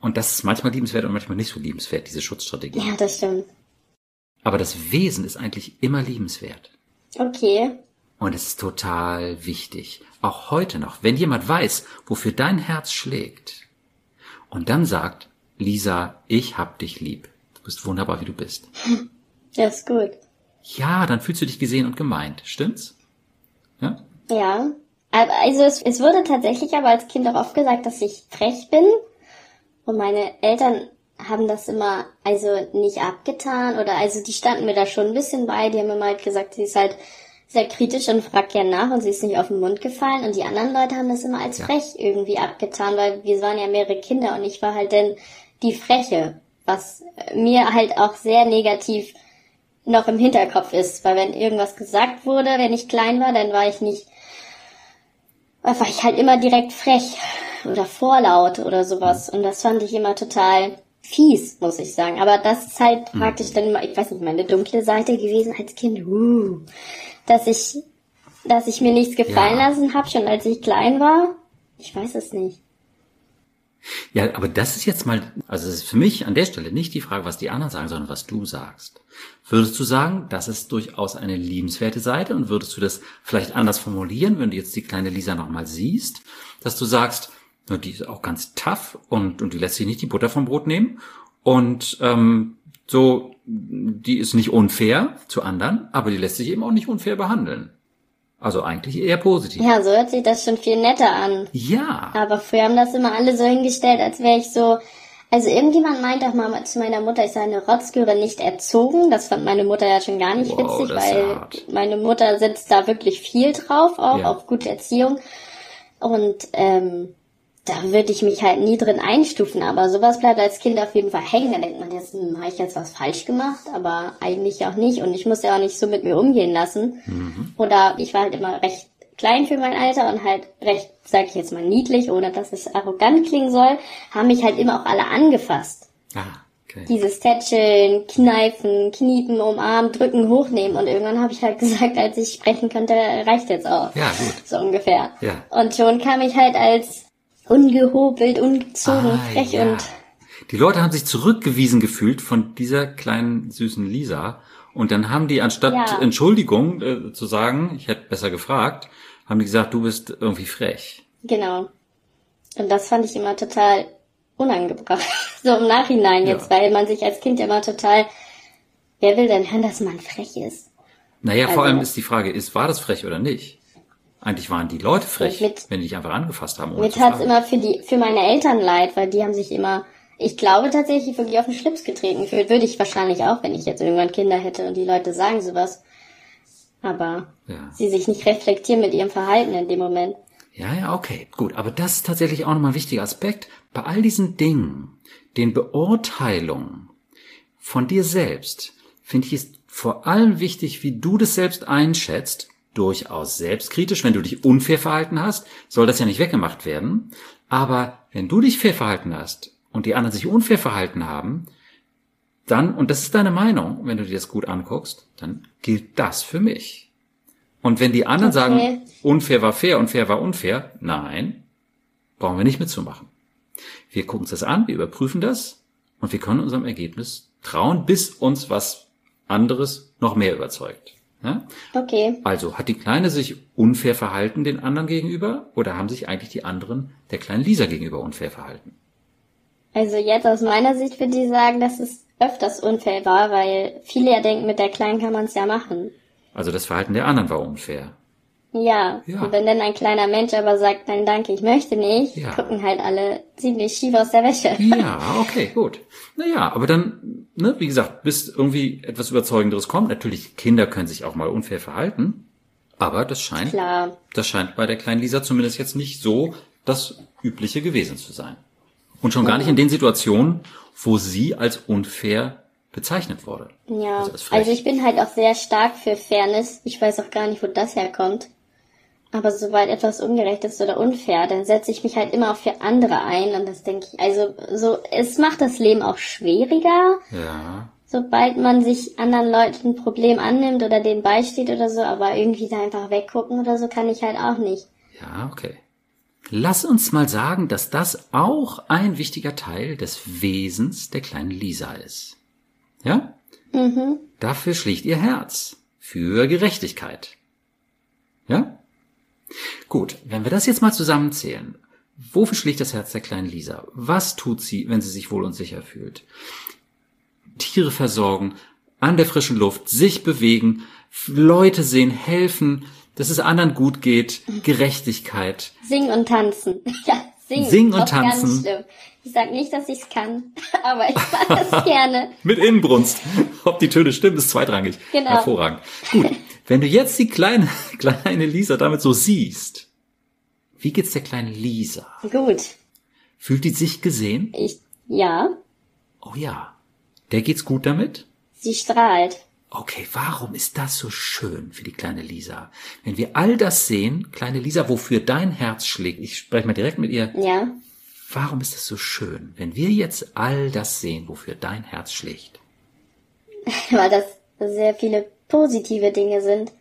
A: Und das ist manchmal liebenswert und manchmal nicht so liebenswert, diese Schutzstrategie.
B: Ja, das stimmt.
A: Aber das Wesen ist eigentlich immer liebenswert.
B: Okay.
A: Und es ist total wichtig, auch heute noch, wenn jemand weiß, wofür dein Herz schlägt und dann sagt, Lisa, ich hab dich lieb. Du bist wunderbar, wie du bist.
B: Das ist gut.
A: Ja, dann fühlst du dich gesehen und gemeint. Stimmt's? Ja?
B: Ja. Also es, es wurde tatsächlich aber als Kind auch oft gesagt, dass ich frech bin. Und meine Eltern haben das immer also nicht abgetan oder also die standen mir da schon ein bisschen bei. Die haben immer halt gesagt, sie ist halt sehr kritisch und fragt gern nach und sie ist nicht auf den Mund gefallen. Und die anderen Leute haben das immer als
A: Ja.
B: frech irgendwie abgetan, weil wir waren ja mehrere Kinder und ich war halt dann die Freche, was mir halt auch sehr negativ noch im Hinterkopf ist, weil wenn irgendwas gesagt wurde, wenn ich klein war, dann war ich nicht, war ich halt immer direkt frech oder vorlaut oder sowas und das fand ich immer total fies, muss ich sagen. Aber das ist halt praktisch dann immer, ich weiß nicht, meine dunkle Seite gewesen als Kind, uh, dass ich, dass ich mir nichts gefallen
A: Ja.
B: lassen habe, schon als ich klein war. Ich weiß es nicht.
A: Ja, aber das ist jetzt mal, also es ist für mich an der Stelle nicht die Frage, was die anderen sagen, sondern was du sagst. Würdest du sagen, das ist durchaus eine liebenswerte Seite und würdest du das vielleicht anders formulieren, wenn du jetzt die kleine Lisa nochmal siehst, dass du sagst, die ist auch ganz tough und, und die lässt sich nicht die Butter vom Brot nehmen und ähm, so, die ist nicht unfair zu anderen, aber die lässt sich eben auch nicht unfair behandeln. Also eigentlich eher positiv.
B: Ja, so hört sich das schon viel netter an.
A: ja.
B: Aber früher haben das immer alle so hingestellt, als wäre ich so. Also irgendjemand meint auch mal zu meiner Mutter, ich sei eine Rotzgöre nicht erzogen. Das fand meine Mutter ja schon gar nicht
A: Wow,
B: witzig, weil
A: hart.
B: meine Mutter setzt da wirklich viel drauf, auch
A: Ja.
B: auf gute Erziehung. Und ähm, da würde ich mich halt nie drin einstufen. Aber sowas bleibt als Kind auf jeden Fall hängen. Da denkt man jetzt, hm, habe ich jetzt was falsch gemacht? Aber eigentlich auch nicht. Und ich muss ja auch nicht so mit mir umgehen lassen.
A: Mhm.
B: Oder ich war halt immer recht klein für mein Alter und halt recht, sag ich jetzt mal, niedlich, ohne dass es arrogant klingen soll, haben mich halt immer auch alle angefasst.
A: Ah, okay.
B: Dieses Tätscheln, Kneifen, Kniepen, umarmen, drücken, hochnehmen. Und irgendwann habe ich halt gesagt, als ich sprechen konnte, reicht jetzt auch.
A: Ja, gut.
B: So ungefähr.
A: Ja.
B: Und schon kam ich halt als ungehobelt, ungezogen,
A: Ah,
B: frech
A: ja.
B: und
A: Die Leute haben sich zurückgewiesen gefühlt von dieser kleinen süßen Lisa und dann haben die anstatt
B: Ja.
A: Entschuldigung äh, zu sagen, ich hätte besser gefragt, haben die gesagt, du bist irgendwie frech.
B: Genau. Und das fand ich immer total unangebracht. So im Nachhinein
A: Ja.
B: jetzt, weil man sich als Kind immer total, wer will denn hören, dass man frech ist?
A: Naja, vor
B: Also-
A: allem ist die Frage, ist war das frech oder nicht? Eigentlich waren die Leute frech,
B: Mit-
A: wenn die dich einfach angefasst haben. Ohne
B: Mir tat's
A: fragen.
B: immer für die, für meine Eltern leid, weil die haben sich immer, ich glaube tatsächlich wirklich auf den Schlips getreten gefühlt. Würde ich wahrscheinlich auch, wenn ich jetzt irgendwann Kinder hätte und die Leute sagen sowas. Aber
A: Ja.
B: sie sich nicht reflektieren mit ihrem Verhalten in dem Moment.
A: Ja, ja, okay, gut. Aber das ist tatsächlich auch nochmal ein wichtiger Aspekt. Bei all diesen Dingen, den Beurteilungen von dir selbst, finde ich es vor allem wichtig, wie du das selbst einschätzt. Durchaus selbstkritisch. Wenn du dich unfair verhalten hast, soll das ja nicht weggemacht werden. Aber wenn du dich fair verhalten hast und die anderen sich unfair verhalten haben, dann, und das ist deine Meinung, wenn du dir das gut anguckst, dann gilt das für mich. Und wenn die anderen
B: Okay.
A: sagen, unfair war fair und fair war unfair, nein, brauchen wir nicht mitzumachen. Wir gucken uns das an, wir überprüfen das und wir können unserem Ergebnis trauen, bis uns was anderes noch mehr überzeugt. Ja?
B: Okay.
A: Also hat die Kleine sich unfair verhalten den anderen gegenüber oder haben sich eigentlich die anderen der kleinen Lisa gegenüber unfair verhalten?
B: Also jetzt aus meiner Sicht würde ich sagen, dass es öfters unfair war, weil viele ja denken, mit der Kleinen kann man es ja machen.
A: Also das Verhalten der anderen war unfair.
B: Ja.
A: Ja.
B: Und wenn dann ein kleiner Mensch aber sagt, nein, danke, ich möchte nicht,
A: Ja.
B: gucken halt alle ziemlich schief aus der Wäsche.
A: Ja, okay, gut. Naja, aber dann, ne, wie gesagt, bis irgendwie etwas Überzeugenderes kommt. Natürlich, Kinder können sich auch mal unfair verhalten. Aber das scheint,
B: Klar.
A: das scheint bei der kleinen Lisa zumindest jetzt nicht so das Übliche gewesen zu sein. Und schon gar nicht in den Situationen, wo sie als unfair bezeichnet wurde.
B: Ja.
A: Also.
B: Also ich bin halt auch sehr stark für Fairness. Ich weiß auch gar nicht, wo das herkommt. Aber sobald etwas ungerecht ist oder unfair, dann setze ich mich halt immer auch für andere ein und das denke ich, also so, es macht das Leben auch schwieriger,
A: Ja,
B: sobald man sich anderen Leuten ein Problem annimmt oder denen beisteht oder so, aber irgendwie da einfach weggucken oder so kann ich halt auch nicht.
A: ja, okay. Lass uns mal sagen, dass das auch ein wichtiger Teil des Wesens der kleinen Lisa ist. Ja?
B: Mhm.
A: Dafür schlägt ihr Herz. Für Gerechtigkeit. Ja? Gut, wenn wir das jetzt mal zusammenzählen. Wofür schlägt das Herz der kleinen Lisa? Was tut sie, wenn sie sich wohl und sicher fühlt? Tiere versorgen, an der frischen Luft, sich bewegen, Leute sehen, helfen, dass es anderen gut geht, Gerechtigkeit.
B: Singen und tanzen. Ja, singen.
A: Singen und
B: Auch Ganz
A: tanzen.
B: schlimm. Ich sag nicht, dass ich es kann, aber ich mache es gerne.
A: Mit Inbrunst. Ob die Töne stimmen, ist zweitrangig.
B: Genau.
A: Hervorragend. Gut. Wenn du jetzt die kleine, kleine Lisa damit so siehst, wie geht's der kleinen Lisa?
B: Gut.
A: Fühlt die sich gesehen?
B: Ich, ja,
A: Oh ja. Der geht's gut damit?
B: sie strahlt.
A: Okay, warum ist das so schön für die kleine Lisa? Wenn wir all das sehen, kleine Lisa, wofür dein Herz schlägt, ich spreche mal direkt mit ihr,
B: Ja.
A: warum ist das so schön, wenn wir jetzt all das sehen, wofür dein Herz schlägt?
B: weil das sehr viele positive Dinge sind.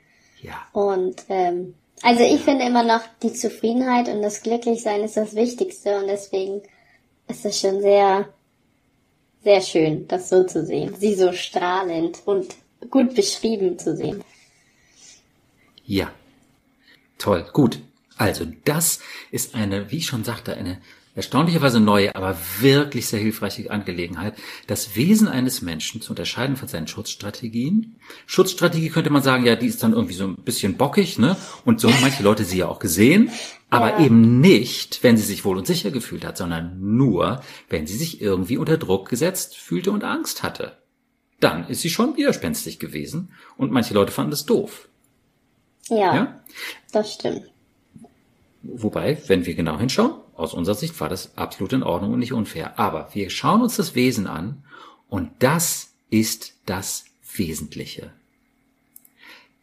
A: Ja.
B: Und ähm, also ich finde immer noch, die Zufriedenheit und das Glücklichsein ist das Wichtigste und deswegen ist es schon sehr, sehr schön, das so zu sehen. Sie so strahlend und gut beschrieben zu sehen.
A: Ja. Toll, gut. Also das ist eine, wie ich schon sagte, eine erstaunlicherweise neue, aber wirklich sehr hilfreiche Angelegenheit, das Wesen eines Menschen zu unterscheiden von seinen Schutzstrategien. Schutzstrategie könnte man sagen, ja, die ist dann irgendwie so ein bisschen bockig, ne? Und so haben manche Leute sie ja auch gesehen, aber
B: Ja.
A: eben nicht, wenn sie sich wohl und sicher gefühlt hat, sondern nur, wenn sie sich irgendwie unter Druck gesetzt fühlte und Angst hatte. Dann ist sie schon widerspenstig gewesen und manche Leute fanden es doof.
B: Ja,
A: Ja?
B: das stimmt.
A: Wobei, wenn wir genau hinschauen, aus unserer Sicht war das absolut in Ordnung und nicht unfair. Aber wir schauen uns das Wesen an und das ist das Wesentliche.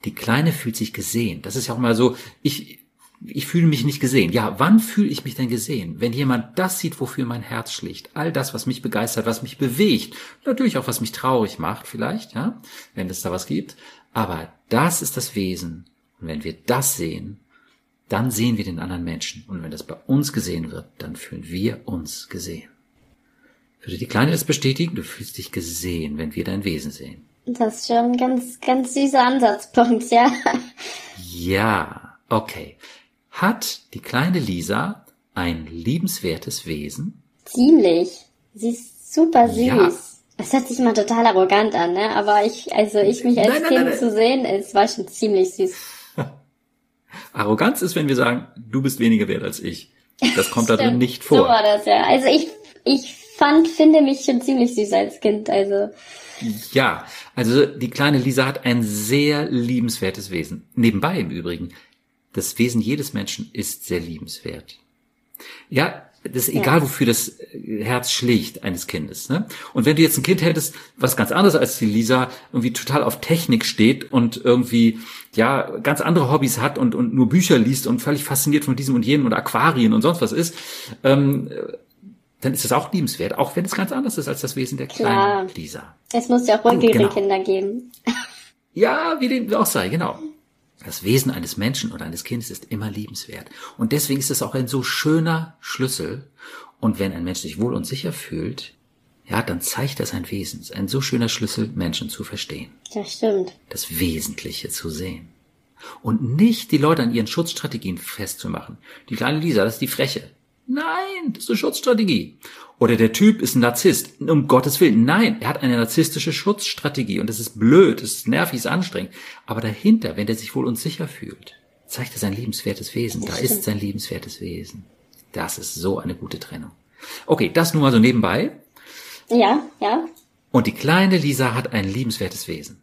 A: Die Kleine fühlt sich gesehen. Das ist ja auch mal so, ich, ich fühle mich nicht gesehen. Ja, wann fühle ich mich denn gesehen? Wenn jemand das sieht, wofür mein Herz schlägt, all das, was mich begeistert, was mich bewegt, natürlich auch was mich traurig macht, vielleicht, ja, wenn es da was gibt. Aber das ist das Wesen. Und wenn wir das sehen, dann sehen wir den anderen Menschen. Und wenn das bei uns gesehen wird, dann fühlen wir uns gesehen. Würde die Kleine das bestätigen? Du fühlst dich gesehen, wenn wir dein Wesen sehen.
B: Das ist schon ein ganz, ganz süßer Ansatzpunkt, ja.
A: Ja, okay. Hat die kleine Lisa ein liebenswertes Wesen?
B: Ziemlich. Sie ist super süß.
A: Ja.
B: Es hört sich immer total arrogant an, ne? Aber ich, also ich mich als
A: Nein, nein,
B: Kind
A: nein,
B: zu sehen, es war schon ziemlich süß.
A: Arroganz ist, wenn wir sagen, du bist weniger wert als ich. Das kommt da drin nicht
B: So
A: vor.
B: war das, ja. Also ich, ich fand, finde mich schon ziemlich süß als Kind, also.
A: Ja, also die kleine Lisa hat ein sehr liebenswertes Wesen. Nebenbei im Übrigen, das Wesen jedes Menschen ist sehr liebenswert. Ja, das ist egal, wofür das äh, Herz schlägt eines Kindes. Ne? Und wenn du jetzt ein Kind hättest, was ganz anderes als die Lisa, irgendwie total auf Technik steht und irgendwie ja ganz andere Hobbys hat und, und nur Bücher liest und völlig fasziniert von diesem und jenem und Aquarien und sonst was ist, ähm, dann ist es auch liebenswert, auch wenn es ganz anders ist als das Wesen der kleinen
B: Klar.
A: Lisa.
B: Es muss ja auch ruhigere
A: genau.
B: Kinder geben.
A: Ja, wie dem auch sei, genau. Das Wesen eines Menschen oder eines Kindes ist immer liebenswert. Und deswegen ist es auch ein so schöner Schlüssel. Und wenn ein Mensch sich wohl und sicher fühlt, ja, dann zeigt er sein Wesen. Das ist ein so schöner Schlüssel, Menschen zu verstehen.
B: Das stimmt.
A: Das Wesentliche zu sehen. Und nicht die Leute an ihren Schutzstrategien festzumachen. Die kleine Lisa, das ist die Freche. Nein, das ist eine Schutzstrategie. Oder der Typ ist ein Narzisst. Um Gottes Willen. Nein, er hat eine narzisstische Schutzstrategie und das ist blöd, das ist nervig, ist anstrengend. Aber dahinter, wenn der sich wohl unsicher fühlt, zeigt er sein liebenswertes Wesen. Da ist sein liebenswertes Wesen. Das ist so eine gute Trennung. Okay, das nur mal so nebenbei.
B: Ja, ja.
A: Und die kleine Lisa hat ein liebenswertes Wesen.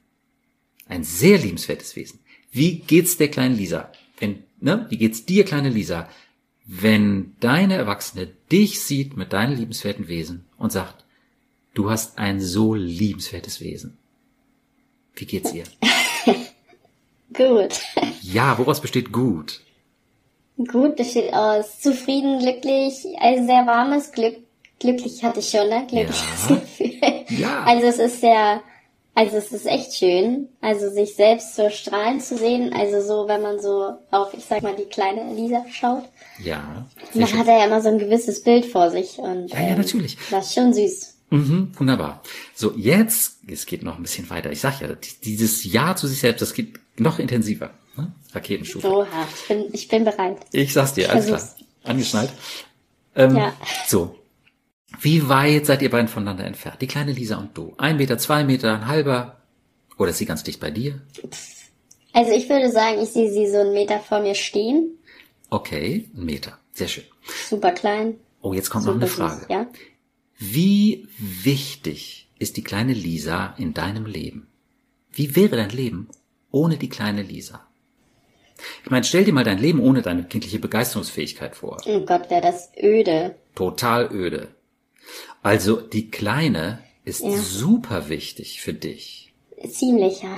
A: Ein sehr liebenswertes Wesen. Wie geht's der kleinen Lisa? Wenn, ne, wie geht's dir, kleine Lisa, wenn deine Erwachsene dich sieht mit deinem liebenswerten Wesen und sagt, du hast ein so liebenswertes Wesen? Wie geht's ihr?
B: gut.
A: Ja, woraus besteht gut?
B: Gut besteht aus zufrieden, glücklich, ein sehr warmes Glück. Glücklich hatte ich schon, ne? Glückliches
A: Ja.
B: Gefühl.
A: Ja.
B: Also es ist sehr, also es ist echt schön, also sich selbst so strahlen zu sehen. Also so, wenn man so auf, ich sag mal, die kleine Elisa schaut,
A: Ja.
B: Man
A: schön.
B: hat ja immer so ein gewisses Bild vor sich und
A: Ja, ja, natürlich.
B: das ist schon süß.
A: Mhm, wunderbar. So, jetzt, es geht noch ein bisschen weiter. Ich sag ja, dieses Ja zu sich selbst, das geht noch intensiver. Ne? Raketenstufe.
B: So hart. Ich bin, ich bin bereit.
A: Ich sag's dir, alles klar. Angeschnallt. Ähm,
B: Ja.
A: So. Wie weit seid ihr beiden voneinander entfernt? Die kleine Lisa und du. Ein Meter, zwei Meter, ein halber? Oder ist sie ganz dicht bei dir?
B: Also ich würde sagen, ich sehe sie so einen Meter vor mir stehen.
A: Okay, ein Meter. Sehr schön.
B: Super klein.
A: Oh, jetzt kommt noch eine
B: süß,
A: Frage.
B: Ja?
A: Wie wichtig ist die kleine Lisa in deinem Leben? Wie wäre dein Leben ohne die kleine Lisa? Ich meine, stell dir mal dein Leben ohne deine kindliche Begeisterungsfähigkeit vor.
B: Oh Gott, wäre das öde.
A: Total öde. Also die Kleine ist
B: Ja.
A: super wichtig für dich.
B: Ziemlich, ja.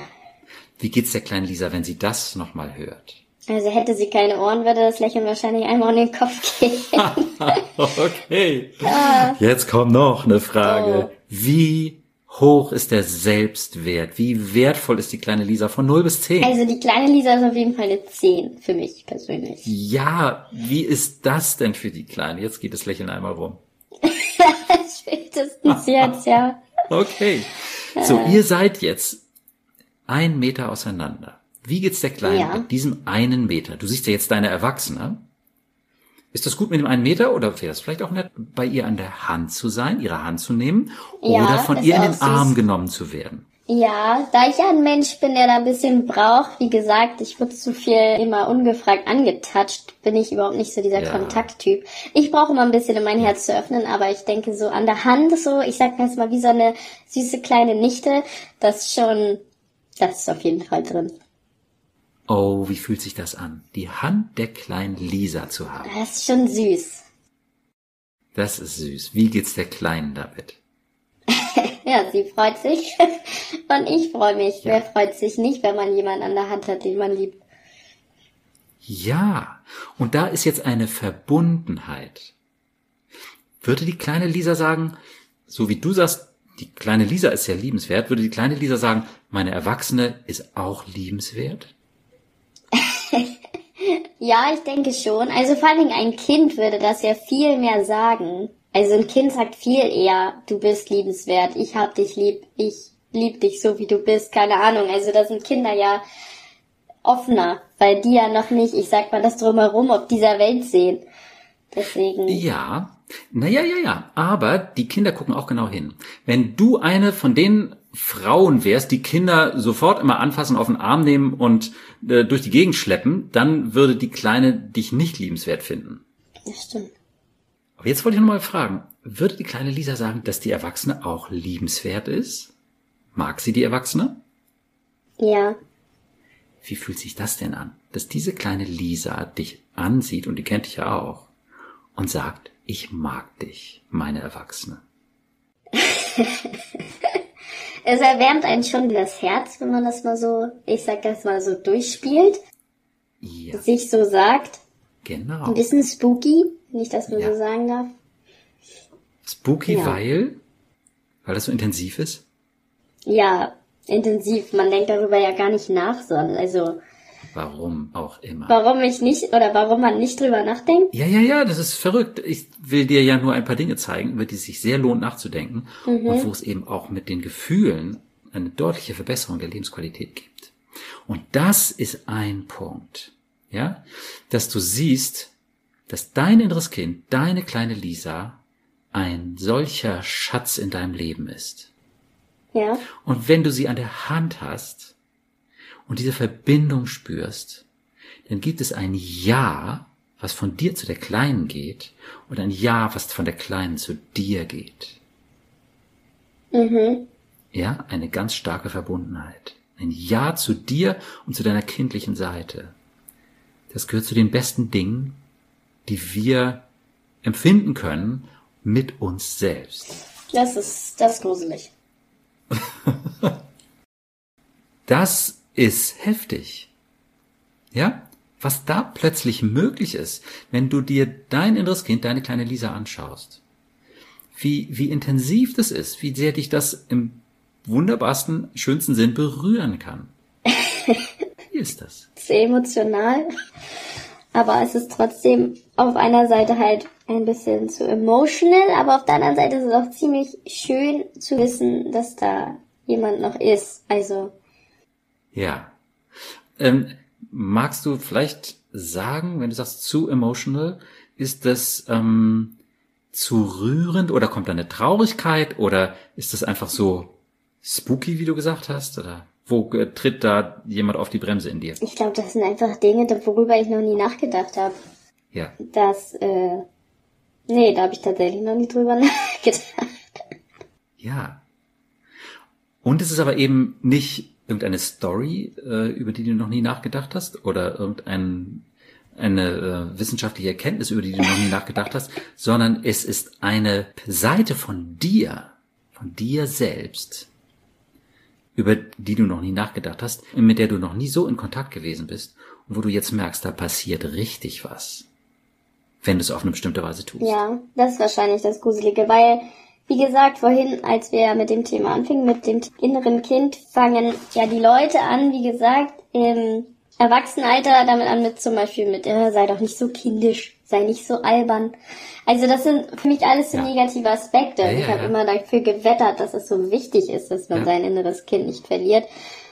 A: Wie geht's der kleinen Lisa, wenn sie das nochmal hört?
B: Also hätte sie keine Ohren, würde das Lächeln wahrscheinlich einmal um den Kopf gehen.
A: okay. Jetzt kommt noch eine Frage.
B: Oh.
A: Wie hoch ist der Selbstwert? Wie wertvoll ist die kleine Lisa von 0 bis 10?
B: Also die kleine Lisa ist auf jeden Fall eine 10 für mich persönlich.
A: Ja, wie ist das denn für die Kleine? Jetzt geht das Lächeln einmal rum.
B: Spätestens jetzt, ja.
A: Okay. So, ihr seid jetzt ein Meter auseinander. Wie geht's der Kleinen
B: Ja.
A: mit diesem einen Meter? Du siehst ja jetzt deine Erwachsene. Ist das gut mit dem einen Meter oder wäre das vielleicht auch nett, bei ihr an der Hand zu sein, ihre Hand zu nehmen
B: Ja,
A: oder von ihr in den
B: süß.
A: Arm genommen zu werden?
B: Ja, da ich ja ein Mensch bin, der da ein bisschen braucht, wie gesagt, ich wurde zu viel immer ungefragt angetatscht, bin ich überhaupt nicht so dieser
A: Ja.
B: Kontakttyp. Ich brauche immer ein bisschen, um mein Herz zu öffnen, aber ich denke so an der Hand so, ich sag mir jetzt mal wie so eine süße kleine Nichte, das ist schon, das ist auf jeden Fall drin.
A: Oh, wie fühlt sich das an, die Hand der kleinen Lisa zu haben?
B: Das ist schon süß.
A: Das ist süß. Wie geht's der Kleinen damit?
B: Ja, sie freut sich und ich freue mich.
A: Ja.
B: Wer freut sich nicht, wenn man jemanden an der Hand hat, den man liebt?
A: Ja, und da ist jetzt eine Verbundenheit. Würde die kleine Lisa sagen, so wie du sagst, die kleine Lisa ist sehr liebenswert, würde die kleine Lisa sagen, meine Erwachsene ist auch liebenswert?
B: Ja, ich denke schon. Also vor allen Dingen ein Kind würde das ja viel mehr sagen. Also ein Kind sagt viel eher, du bist liebenswert, ich hab dich lieb, ich lieb dich so wie du bist, keine Ahnung. Also da sind Kinder ja offener, weil die ja noch nicht, ich sag mal, das drumherum auf dieser Welt sehen. Deswegen.
A: Ja, naja, ja, ja, aber die Kinder gucken auch genau hin. Wenn du eine von den Frauen wärst, die Kinder sofort immer anfassen, auf den Arm nehmen und äh, durch die Gegend schleppen, dann würde die Kleine dich nicht liebenswert finden.
B: Das stimmt.
A: Aber jetzt wollte ich noch mal fragen, würde die kleine Lisa sagen, dass die Erwachsene auch liebenswert ist? Mag sie die Erwachsene?
B: Ja.
A: Wie fühlt sich das denn an, dass diese kleine Lisa dich ansieht, und die kennt dich ja auch, und sagt, ich mag dich, meine Erwachsene?
B: Es erwärmt einen schon das Herz, wenn man das mal so, ich sag das mal so durchspielt,
A: Ja,
B: sich so sagt.
A: genau.
B: Ein bisschen spooky, wenn ich das nur
A: Ja.
B: so sagen darf.
A: Spooky,
B: Ja.
A: weil? Weil das so intensiv ist?
B: Ja, intensiv. Man denkt darüber ja gar nicht nach, sondern also
A: Warum auch immer.
B: Warum ich nicht oder warum man nicht drüber nachdenkt?
A: Ja, ja, ja, das ist verrückt. Ich will dir ja nur ein paar Dinge zeigen, über die es sich sehr lohnt nachzudenken mhm. und wo es eben auch mit den Gefühlen eine deutliche Verbesserung der Lebensqualität gibt. Und das ist ein Punkt, ja, dass du siehst, dass dein inneres Kind, deine kleine Lisa, ein solcher Schatz in deinem Leben ist.
B: Ja.
A: Und wenn du sie an der Hand hast und diese Verbindung spürst, dann gibt es ein Ja, was von dir zu der Kleinen geht und ein Ja, was von der Kleinen zu dir geht.
B: Mhm.
A: Ja, eine ganz starke Verbundenheit. Ein Ja zu dir und zu deiner kindlichen Seite. Das gehört zu den besten Dingen, die wir empfinden können mit uns selbst.
B: Das ist, das ist gruselig.
A: das ist heftig. Ja? Was da plötzlich möglich ist, wenn du dir dein inneres Kind, deine kleine Lisa anschaust. Wie, wie intensiv das ist, wie sehr dich das im wunderbarsten, schönsten Sinn berühren kann. Wie ist das?
B: Sehr emotional. Aber es ist trotzdem auf einer Seite halt ein bisschen zu emotional, aber auf der anderen Seite ist es auch ziemlich schön zu wissen, dass da jemand noch ist. Also.
A: Ja. Ähm, magst du vielleicht sagen, wenn du sagst zu emotional, ist das ähm, zu rührend oder kommt da eine Traurigkeit oder ist das einfach so spooky, wie du gesagt hast? Oder wo tritt da jemand auf die Bremse in dir?
B: Ich glaube, das sind einfach Dinge, worüber ich noch nie nachgedacht habe.
A: Ja.
B: Das, äh, nee, da habe ich tatsächlich noch nie drüber nachgedacht.
A: Ja. Und es ist aber eben nicht irgendeine Story, äh, über die du noch nie nachgedacht hast, oder irgendein eine äh, wissenschaftliche Erkenntnis, über die du noch nie nachgedacht hast, sondern es ist eine Seite von dir, von dir selbst, über die du noch nie nachgedacht hast, mit der du noch nie so in Kontakt gewesen bist und wo du jetzt merkst, da passiert richtig was. Wenn du es auf eine bestimmte Weise tust.
B: Ja, das ist wahrscheinlich das Gruselige, weil, wie gesagt, vorhin, als wir mit dem Thema anfingen, mit dem inneren Kind, fangen ja die Leute an, wie gesagt, im Erwachsenenalter damit an mit zum Beispiel mit, äh, sei doch nicht so kindisch, sei nicht so albern. Also das sind für mich alles so ja. negative Aspekte. Ja, ja, ich habe immer dafür gewettert, dass es so wichtig ist, dass man sein inneres Kind nicht verliert.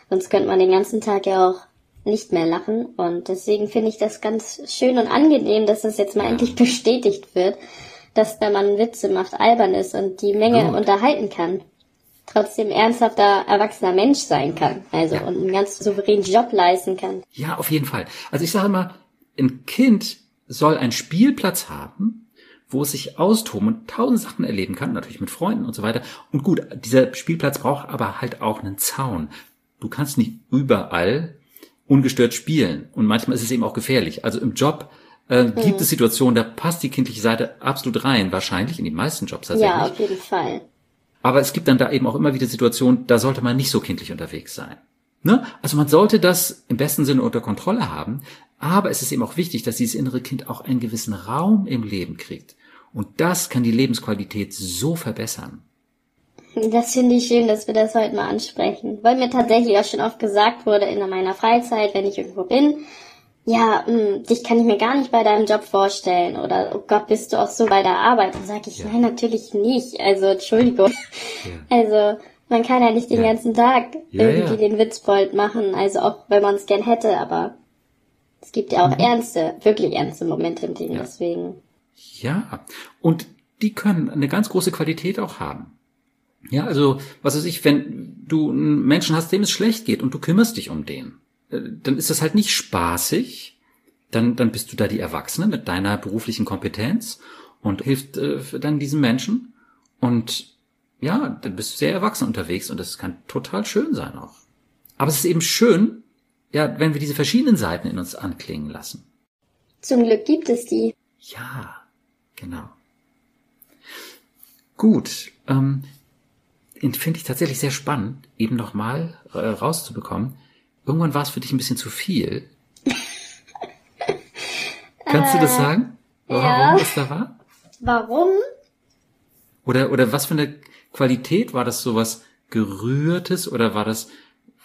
B: Sonst könnte man den ganzen Tag ja auch nicht mehr lachen. Und deswegen finde ich das ganz schön und angenehm, dass das jetzt mal endlich bestätigt wird, dass wenn man Witze macht, albern ist und die Menge Gut. unterhalten kann. Trotzdem ernsthafter, erwachsener Mensch sein kann. Also und einen ganz souveränen Job leisten kann.
A: Ja, auf jeden Fall. Also ich sage immer, ein Kind soll einen Spielplatz haben, wo es sich austoben und tausend Sachen erleben kann, natürlich mit Freunden und so weiter. Und gut, dieser Spielplatz braucht aber halt auch einen Zaun. Du kannst nicht überall ungestört spielen. Und manchmal ist es eben auch gefährlich. Also im Job äh, mhm. gibt es Situationen, da passt die kindliche Seite absolut rein. Wahrscheinlich in die meisten Jobs tatsächlich.
B: Ja, auf jeden Fall.
A: Aber es gibt dann da eben auch immer wieder Situationen, da sollte man nicht so kindlich unterwegs sein. Ne? Also man sollte das im besten Sinne unter Kontrolle haben, aber es ist eben auch wichtig, dass dieses innere Kind auch einen gewissen Raum im Leben kriegt. Und das kann die Lebensqualität so verbessern.
B: Das finde ich schön, dass wir das heute mal ansprechen. Weil mir tatsächlich auch schon oft gesagt wurde in meiner Freizeit, wenn ich irgendwo bin, ja, mh, hm, dich kann ich mir gar nicht bei deinem Job vorstellen. Oder, oh Gott, bist du auch so bei der Arbeit? Dann sage ich, ja. nein, natürlich nicht. Also, Entschuldigung. Ja. Also, man kann ja nicht den ja. ganzen Tag irgendwie den Witzbold machen. Also, auch wenn man es gern hätte, aber es gibt ja auch mhm. ernste, wirklich ernste Momente im Leben, deswegen.
A: Ja, und die können eine ganz große Qualität auch haben. Ja, also, was weiß ich, wenn du einen Menschen hast, dem es schlecht geht und du kümmerst dich um den, äh, dann ist das halt nicht spaßig. Dann, dann bist du da die Erwachsene mit deiner beruflichen Kompetenz und hilft äh, dann diesen Menschen. Und ja, dann bist du sehr erwachsen unterwegs und das kann total schön sein auch. Aber es ist eben schön, ja, wenn wir diese verschiedenen Seiten in uns anklingen lassen.
B: Zum Glück gibt es die.
A: Ja, genau. Gut, ähm, finde ich tatsächlich sehr spannend, eben nochmal äh, rauszubekommen. Irgendwann war es für dich ein bisschen zu viel. Kannst du das äh, sagen? Warum ja. das da war?
B: Warum?
A: Oder, oder was für eine Qualität? War das so was Gerührtes oder war das,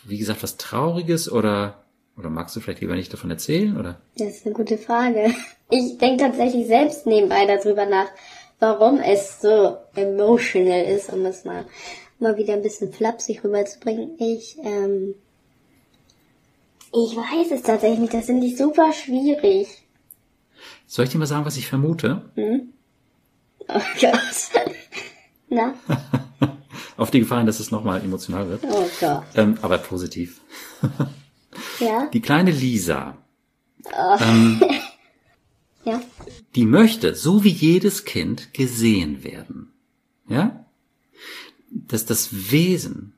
A: wie gesagt, was Trauriges oder Oder magst du vielleicht lieber nicht davon erzählen, oder?
B: Das ist eine gute Frage. Ich denke tatsächlich selbst nebenbei darüber nach, warum es so emotional ist, um es mal, mal wieder ein bisschen flapsig rüberzubringen. Ich, ähm, ich weiß es tatsächlich nicht. Das finde ich super schwierig.
A: Soll ich dir mal sagen, was ich vermute?
B: Hm? Oh Gott. Na?
A: Auf die Gefahr, dass es nochmal emotional wird.
B: Oh Gott.
A: Ähm, aber positiv.
B: Ja?
A: Die kleine Lisa, ähm,
B: Ja?
A: die möchte, so wie jedes Kind, gesehen werden. Ja? Dass das Wesen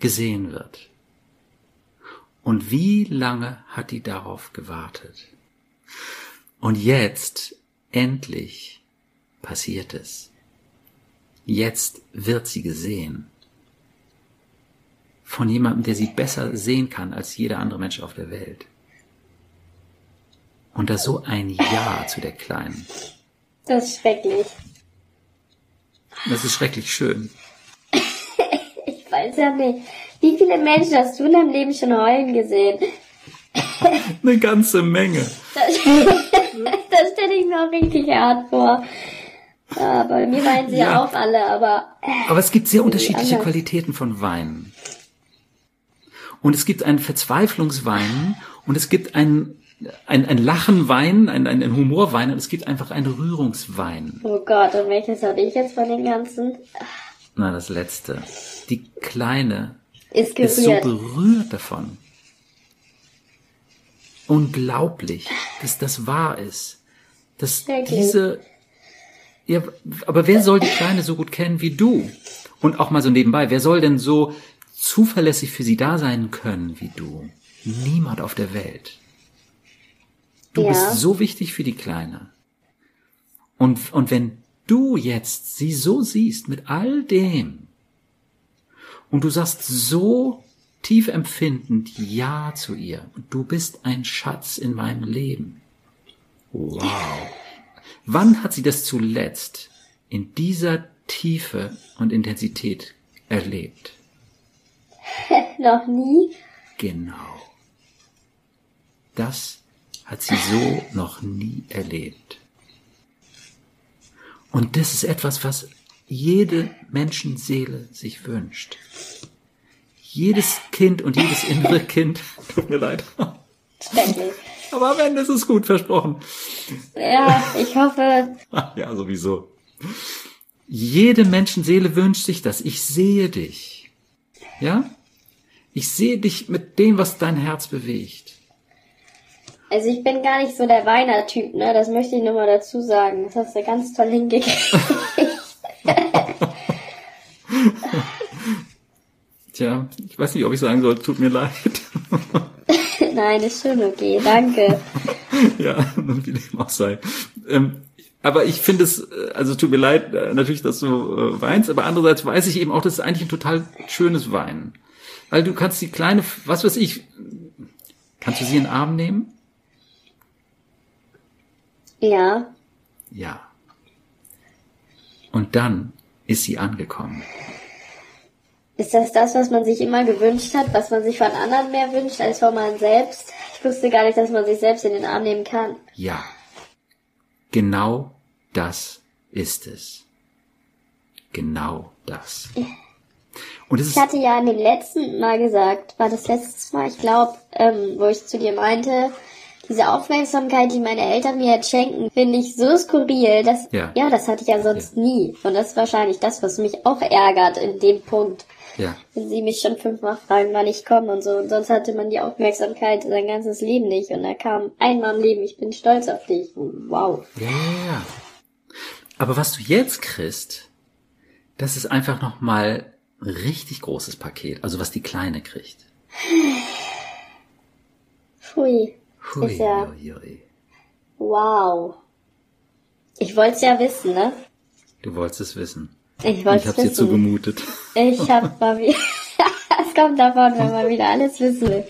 A: gesehen wird. Und wie lange hat die darauf gewartet? Und jetzt, endlich, passiert es. Jetzt wird sie gesehen. Von jemandem, der sie besser sehen kann als jeder andere Mensch auf der Welt. Und da so ein Ja zu der Kleinen.
B: Das ist schrecklich.
A: Das ist schrecklich schön.
B: Ich weiß ja nicht. Wie viele Menschen hast du in deinem Leben schon heulen gesehen?
A: Eine ganze Menge.
B: Das, das stelle ich mir auch richtig hart vor. Ja, bei mir weinen sie
A: Ja.
B: auch alle, aber
A: Aber es gibt sehr unterschiedliche
B: anders.
A: Qualitäten von Weinen. Und es gibt ein Verzweiflungsweinen und es gibt ein, ein, ein Lachenwein, ein, ein, ein Humorwein und es gibt einfach ein Rührungswein.
B: oh Gott, und welches habe ich jetzt von den ganzen?
A: Na, das letzte. Die Kleine
B: Ist
A: ist so berührt davon. Unglaublich, dass das wahr ist. Dass
B: Wirklich.
A: diese, ja, aber wer soll die Kleine so gut kennen wie du? Und auch mal so nebenbei, wer soll denn so zuverlässig für sie da sein können wie du? Niemand auf der Welt. Du
B: Ja.
A: bist so wichtig für die Kleine. Und, und wenn du jetzt sie so siehst mit all dem, und du sagst so tief empfindend Ja zu ihr. Und du bist ein Schatz in meinem Leben. Wow. Wann hat sie das zuletzt in dieser Tiefe und Intensität erlebt?
B: Noch nie?
A: Genau. Das hat sie so noch nie erlebt. Und das ist etwas, was jede Menschenseele sich wünscht. Jedes Kind und jedes innere Kind, tut mir leid,
B: Schrecklich.
A: Aber am Ende ist es gut, versprochen.
B: Ja, ich hoffe,
A: Ja, sowieso. Jede Menschenseele wünscht sich das. Ich sehe dich. Ja? Ich sehe dich mit dem, was dein Herz bewegt.
B: also ich bin gar nicht so der Weiner-Typ, ne? Das möchte ich nur mal dazu sagen. Das hast du ganz toll hingekriegt.
A: Tja, ich weiß nicht, ob ich sagen soll, tut mir leid.
B: Nein, ist schon okay, danke.
A: ja, wie dem auch sei. Ähm, aber ich finde es, äh, also tut mir leid, äh, natürlich, dass du äh, weinst, aber andererseits weiß ich eben auch, das ist eigentlich ein total schönes Weinen. Weil du kannst die kleine, was weiß ich, kannst du sie in den Arm nehmen?
B: Ja,
A: Ja. Und dann ist sie angekommen.
B: Ist das das, was man sich immer gewünscht hat, was man sich von anderen mehr wünscht als von man selbst? Ich wusste gar nicht, dass man sich selbst in den Arm nehmen kann.
A: Ja. Genau das ist es. Genau das. Und es
B: Ich hatte ja in dem letzten Mal gesagt, war das letztes Mal, ich glaube, ähm, wo ich zu dir meinte, diese Aufmerksamkeit, die meine Eltern mir jetzt schenken, finde ich so skurril, dass,
A: Ja.
B: ja, das hatte ich ja sonst nie. Und das ist wahrscheinlich das, was mich auch ärgert in dem Punkt.
A: Ja.
B: Wenn sie mich schon fünfmal fragen, wann ich komme und so. Und sonst hatte man die Aufmerksamkeit sein ganzes Leben nicht. Und da kam einmal im Leben, ich bin stolz auf dich. Wow.
A: Ja, ja. Aber was du jetzt kriegst, das ist einfach nochmal ein richtig großes Paket. Also was die Kleine kriegt. Hui,
B: Ist ja-
A: hui, hui.
B: Wow. Ich wollte es ja wissen, ne?
A: Du wolltest es wissen.
B: Ich wollte
A: Ich
B: es
A: hab's dir
B: wissen.
A: zugemutet.
B: Ich hab mal wieder. Es kommt davon, wenn man wieder alles wissen will.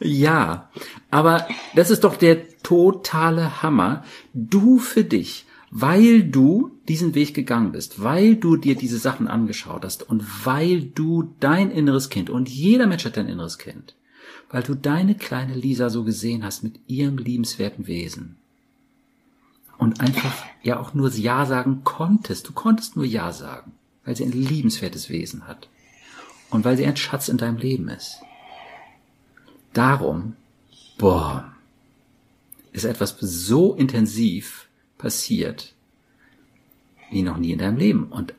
A: Ja, aber das ist doch der totale Hammer. Du für dich, weil du diesen Weg gegangen bist, weil du dir diese Sachen angeschaut hast und weil du dein inneres Kind und jeder Mensch hat dein inneres Kind weil du deine kleine Lisa so gesehen hast mit ihrem liebenswerten Wesen. Und einfach ja auch nur Ja sagen konntest. Du konntest nur Ja sagen, weil sie ein liebenswertes Wesen hat. Und weil sie ein Schatz in deinem Leben ist. Darum, boah, ist etwas so intensiv passiert, wie noch nie in deinem Leben. Und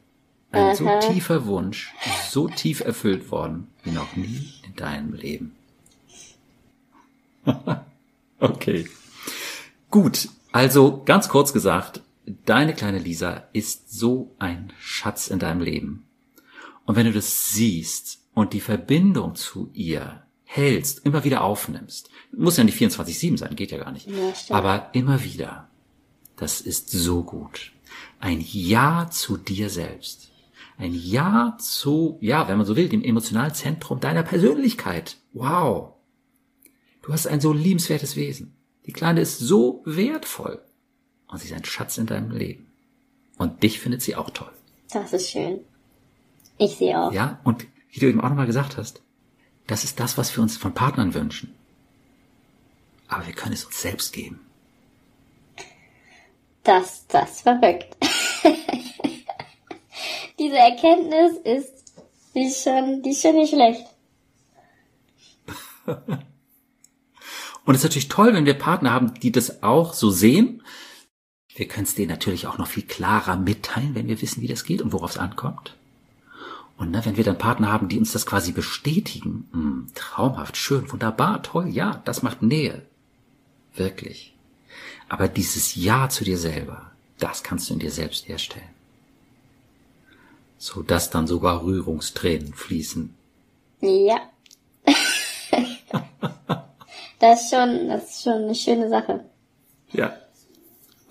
A: ein so tiefer Wunsch, so tief erfüllt worden, wie noch nie in deinem Leben. okay. Gut. Also ganz kurz gesagt, deine kleine Lisa ist so ein Schatz in deinem Leben. Und wenn du das siehst und die Verbindung zu ihr hältst, immer wieder aufnimmst, muss ja nicht 24-7 sein, geht ja gar nicht, ja, aber immer wieder, das ist so gut. Ein Ja zu dir selbst. Ein Ja zu, ja, wenn man so will, dem emotionalen Zentrum deiner Persönlichkeit. Wow. Du hast ein so liebenswertes Wesen. Die Kleine ist so wertvoll. Und sie ist ein Schatz in deinem Leben. Und dich findet sie auch toll.
B: Das ist schön. Ich sehe auch.
A: Ja, und wie du eben auch nochmal gesagt hast, das ist das, was wir uns von Partnern wünschen. Aber wir können es uns selbst geben.
B: Das, das ist verrückt. Diese Erkenntnis ist, die ist schon, die ist schon nicht schlecht.
A: Und es ist natürlich toll, wenn wir Partner haben, die das auch so sehen. Wir können es denen natürlich auch noch viel klarer mitteilen, wenn wir wissen, wie das geht und worauf es ankommt. Und ne, wenn wir dann Partner haben, die uns das quasi bestätigen, mh, hm, traumhaft, schön, wunderbar, toll, ja, das macht Nähe. Wirklich. Aber dieses Ja zu dir selber, das kannst du in dir selbst herstellen so dass dann sogar Rührungstränen fließen.
B: Ja. das ist schon, das ist schon eine schöne Sache.
A: Ja.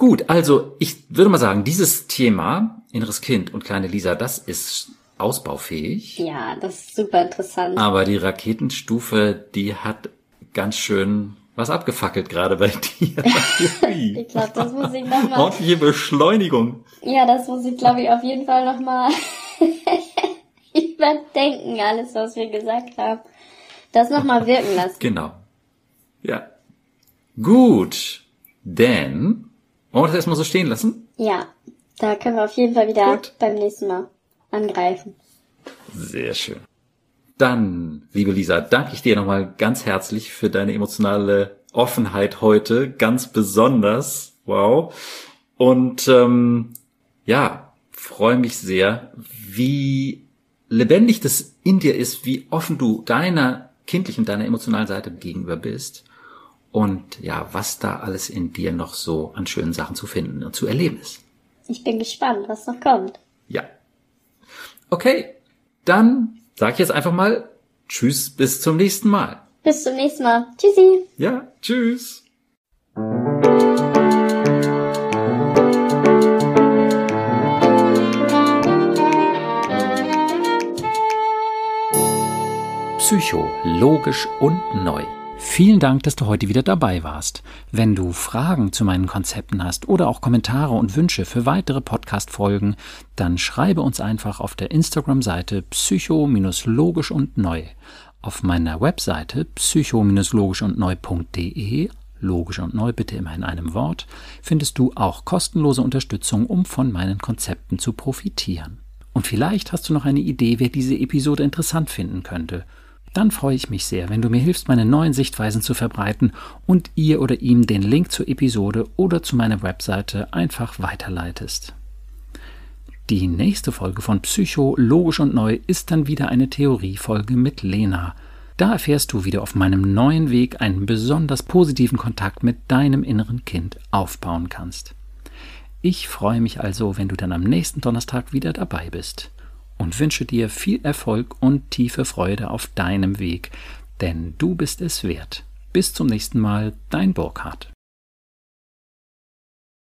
A: Gut, also ich würde mal sagen, dieses Thema, inneres Kind und kleine Lisa, das ist ausbaufähig.
B: Ja, das ist super interessant.
A: Aber die Raketenstufe, die hat ganz schön was abgefackelt gerade bei dir.
B: ich glaube, das muss ich nochmal.
A: Ordentliche Beschleunigung.
B: Ja, das muss ich, glaube ich, auf jeden Fall nochmal überdenken, alles, was wir gesagt haben. Das nochmal wirken lassen.
A: Genau. Ja. Gut. Denn, wollen wir das erstmal so stehen lassen?
B: Ja. Da können wir auf jeden Fall wieder Gut. beim nächsten Mal angreifen.
A: Sehr schön. Dann, liebe Lisa, danke ich dir nochmal ganz herzlich für deine emotionale Offenheit heute, ganz besonders. Wow. Und ähm, ja, freue mich sehr, wie lebendig das in dir ist, wie offen du deiner kindlichen, deiner emotionalen Seite gegenüber bist und ja, was da alles in dir noch so an schönen Sachen zu finden und zu erleben ist.
B: Ich bin gespannt, was noch kommt.
A: Ja. Okay, dann sag ich jetzt einfach mal Tschüss, bis zum nächsten Mal.
B: Bis zum nächsten Mal. Tschüssi.
A: Ja, tschüss. Psycho, logisch und neu. Vielen Dank, dass du heute wieder dabei warst. Wenn du Fragen zu meinen Konzepten hast oder auch Kommentare und Wünsche für weitere Podcast-Folgen, dann schreibe uns einfach auf der Instagram-Seite psycho-logisch und neu. Auf meiner Webseite psycho-logisch und neu.de logisch und neu bitte immer in einem Wort, findest du auch kostenlose Unterstützung, um von meinen Konzepten zu profitieren. Und vielleicht hast du noch eine Idee, wer diese Episode interessant finden könnte dann freue ich mich sehr, wenn du mir hilfst, meine neuen Sichtweisen zu verbreiten und ihr oder ihm den Link zur Episode oder zu meiner Webseite einfach weiterleitest. Die nächste Folge von Psycho, Logisch und Neu ist dann wieder eine Theoriefolge mit Lena. Da erfährst du, wie du auf meinem neuen Weg einen besonders positiven Kontakt mit deinem inneren Kind aufbauen kannst. Ich freue mich also, wenn du dann am nächsten Donnerstag wieder dabei bist und wünsche dir viel Erfolg und tiefe Freude auf deinem Weg, denn du bist es wert. Bis zum nächsten Mal, dein Burkhard.